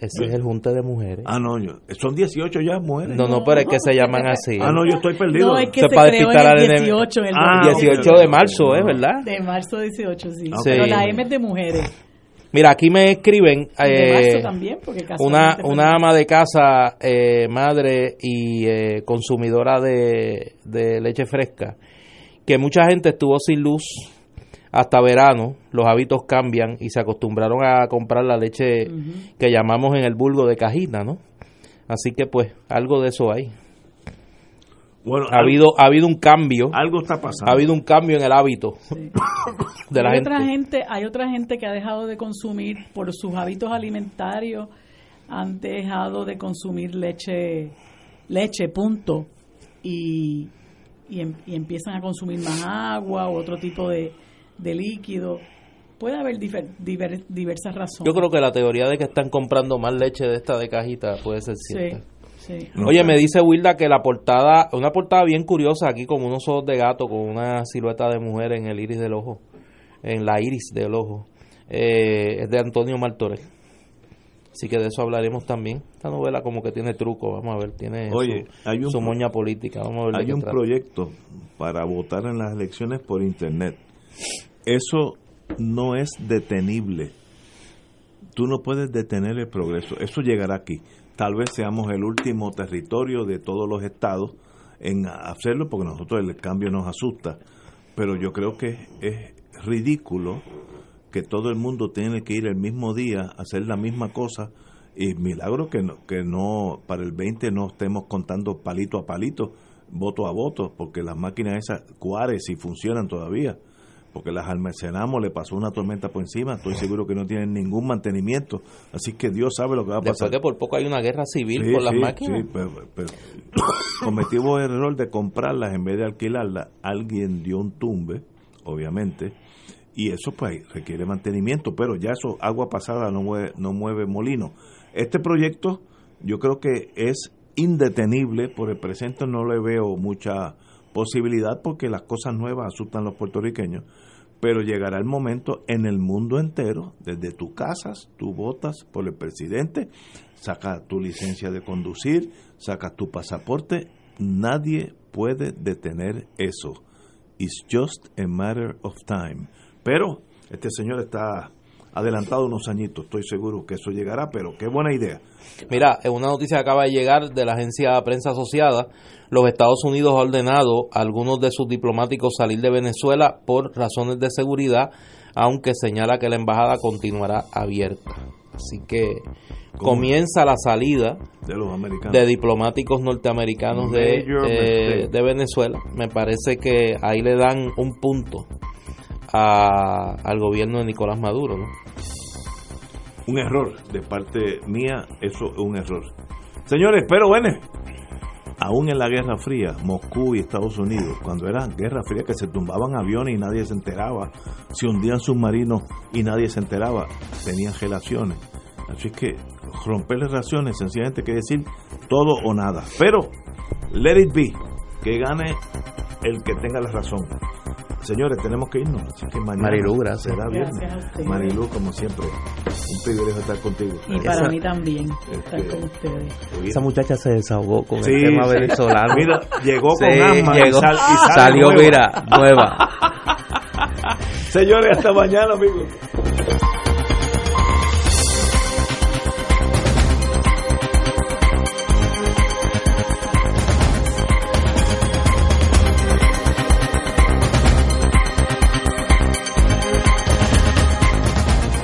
Ese es el junte de mujeres. Ah, no, yo, son 18 ya mujeres. No, no, pero es que se llaman así. Ah, no, yo estoy perdido. No, es que Se se, para creó en el al 18. en el Ah, 18 de marzo, ¿es verdad? De marzo 18, sí. Sí. Pero la M es de mujeres. Mira, aquí me escriben eh, marzo también, una, una ama de casa, eh, madre y eh, consumidora de, de leche fresca, que mucha gente estuvo sin luz hasta verano, los hábitos cambian y se acostumbraron a comprar la leche que llamamos en el vulgo de cajita, ¿no? Así que pues algo de eso hay. Bueno, ha habido ha habido un cambio. Algo está pasando. Ha habido un cambio en el hábito [LAUGHS] de la hay gente. otra gente hay otra gente que ha dejado de consumir por sus hábitos alimentarios han dejado de consumir leche leche punto y y, em- y empiezan a consumir más agua u otro tipo de, de líquido puede haber difer- diver- diversas razones Yo creo que la teoría de que están comprando más leche de esta de cajita puede ser cierta. sí, sí. Oye, me dice Wilda que la portada, una portada bien curiosa aquí con unos ojos de gato, con una silueta de mujer en el iris del ojo, en la iris del ojo, eh, es de Antonio Martorell. Así que de eso hablaremos también. Esta novela como que tiene truco, vamos a ver, tiene Oye, su, hay un su moña política, vamos a ver Hay un trata. proyecto para votar en las elecciones por Internet. Eso no es detenible. Tú no puedes detener el progreso. Eso llegará aquí. Tal vez seamos el último territorio de todos los estados en hacerlo, porque nosotros el cambio nos asusta. Pero yo creo que es ridículo que todo el mundo tiene que ir el mismo día a hacer la misma cosa y milagro que no, que no para el 20 no estemos contando palito a palito, voto a voto, porque las máquinas esas cuares si funcionan todavía, porque las almacenamos, le pasó una tormenta por encima, estoy seguro que no tienen ningún mantenimiento, así que Dios sabe lo que va a Después pasar. que por poco hay una guerra civil Sí, por las sí, máquinas. sí, pero- pero [COUGHS] cometimos el error de comprarlas en vez de alquilarlas. Alguien dio un tumbe, obviamente, y eso pues requiere mantenimiento, pero ya eso, agua pasada no mueve, no mueve molino. Este proyecto yo creo que es indetenible, por el presente no le veo mucha posibilidad porque las cosas nuevas asustan a los puertorriqueños, pero llegará el momento en el mundo entero, desde tu casas, tú votas por el presidente, sacas tu licencia de conducir, sacas tu pasaporte, nadie puede detener eso. It's just a matter of time. Pero este señor está adelantado unos añitos, estoy seguro que eso llegará, pero qué buena idea. Mira, una noticia que acaba de llegar de la agencia Prensa Asociada, los Estados Unidos ha ordenado a algunos de sus diplomáticos salir de Venezuela por razones de seguridad, aunque señala que la embajada continuará abierta. Así que comienza la salida de los americanos. de diplomáticos norteamericanos de, eh, de Venezuela. Me parece que ahí le dan un punto a- al gobierno de Nicolás Maduro, ¿no? Un error de parte mía, eso es un error. Señores, pero bueno, aún en la Guerra Fría, Moscú y Estados Unidos, cuando era Guerra Fría que se tumbaban aviones y nadie se enteraba, se hundían submarinos y nadie se enteraba, tenían relaciones. Así que romper las relaciones sencillamente quiere decir todo o nada. Pero, let it be, que gane el que tenga la razón. Señores, tenemos que irnos. Así que mañana Marilu, gracias. será viernes. Gracias. Marilu, como siempre, un privilegio estar contigo. y para Esa- mí también estar Este, con ustedes Esa muchacha se desahogó con Sí, el tema sí. venezolano. Mira, llegó Sí, con asma y sal- y salió, nueva. mira, nueva. [LAUGHS] Señores, hasta mañana, amigos.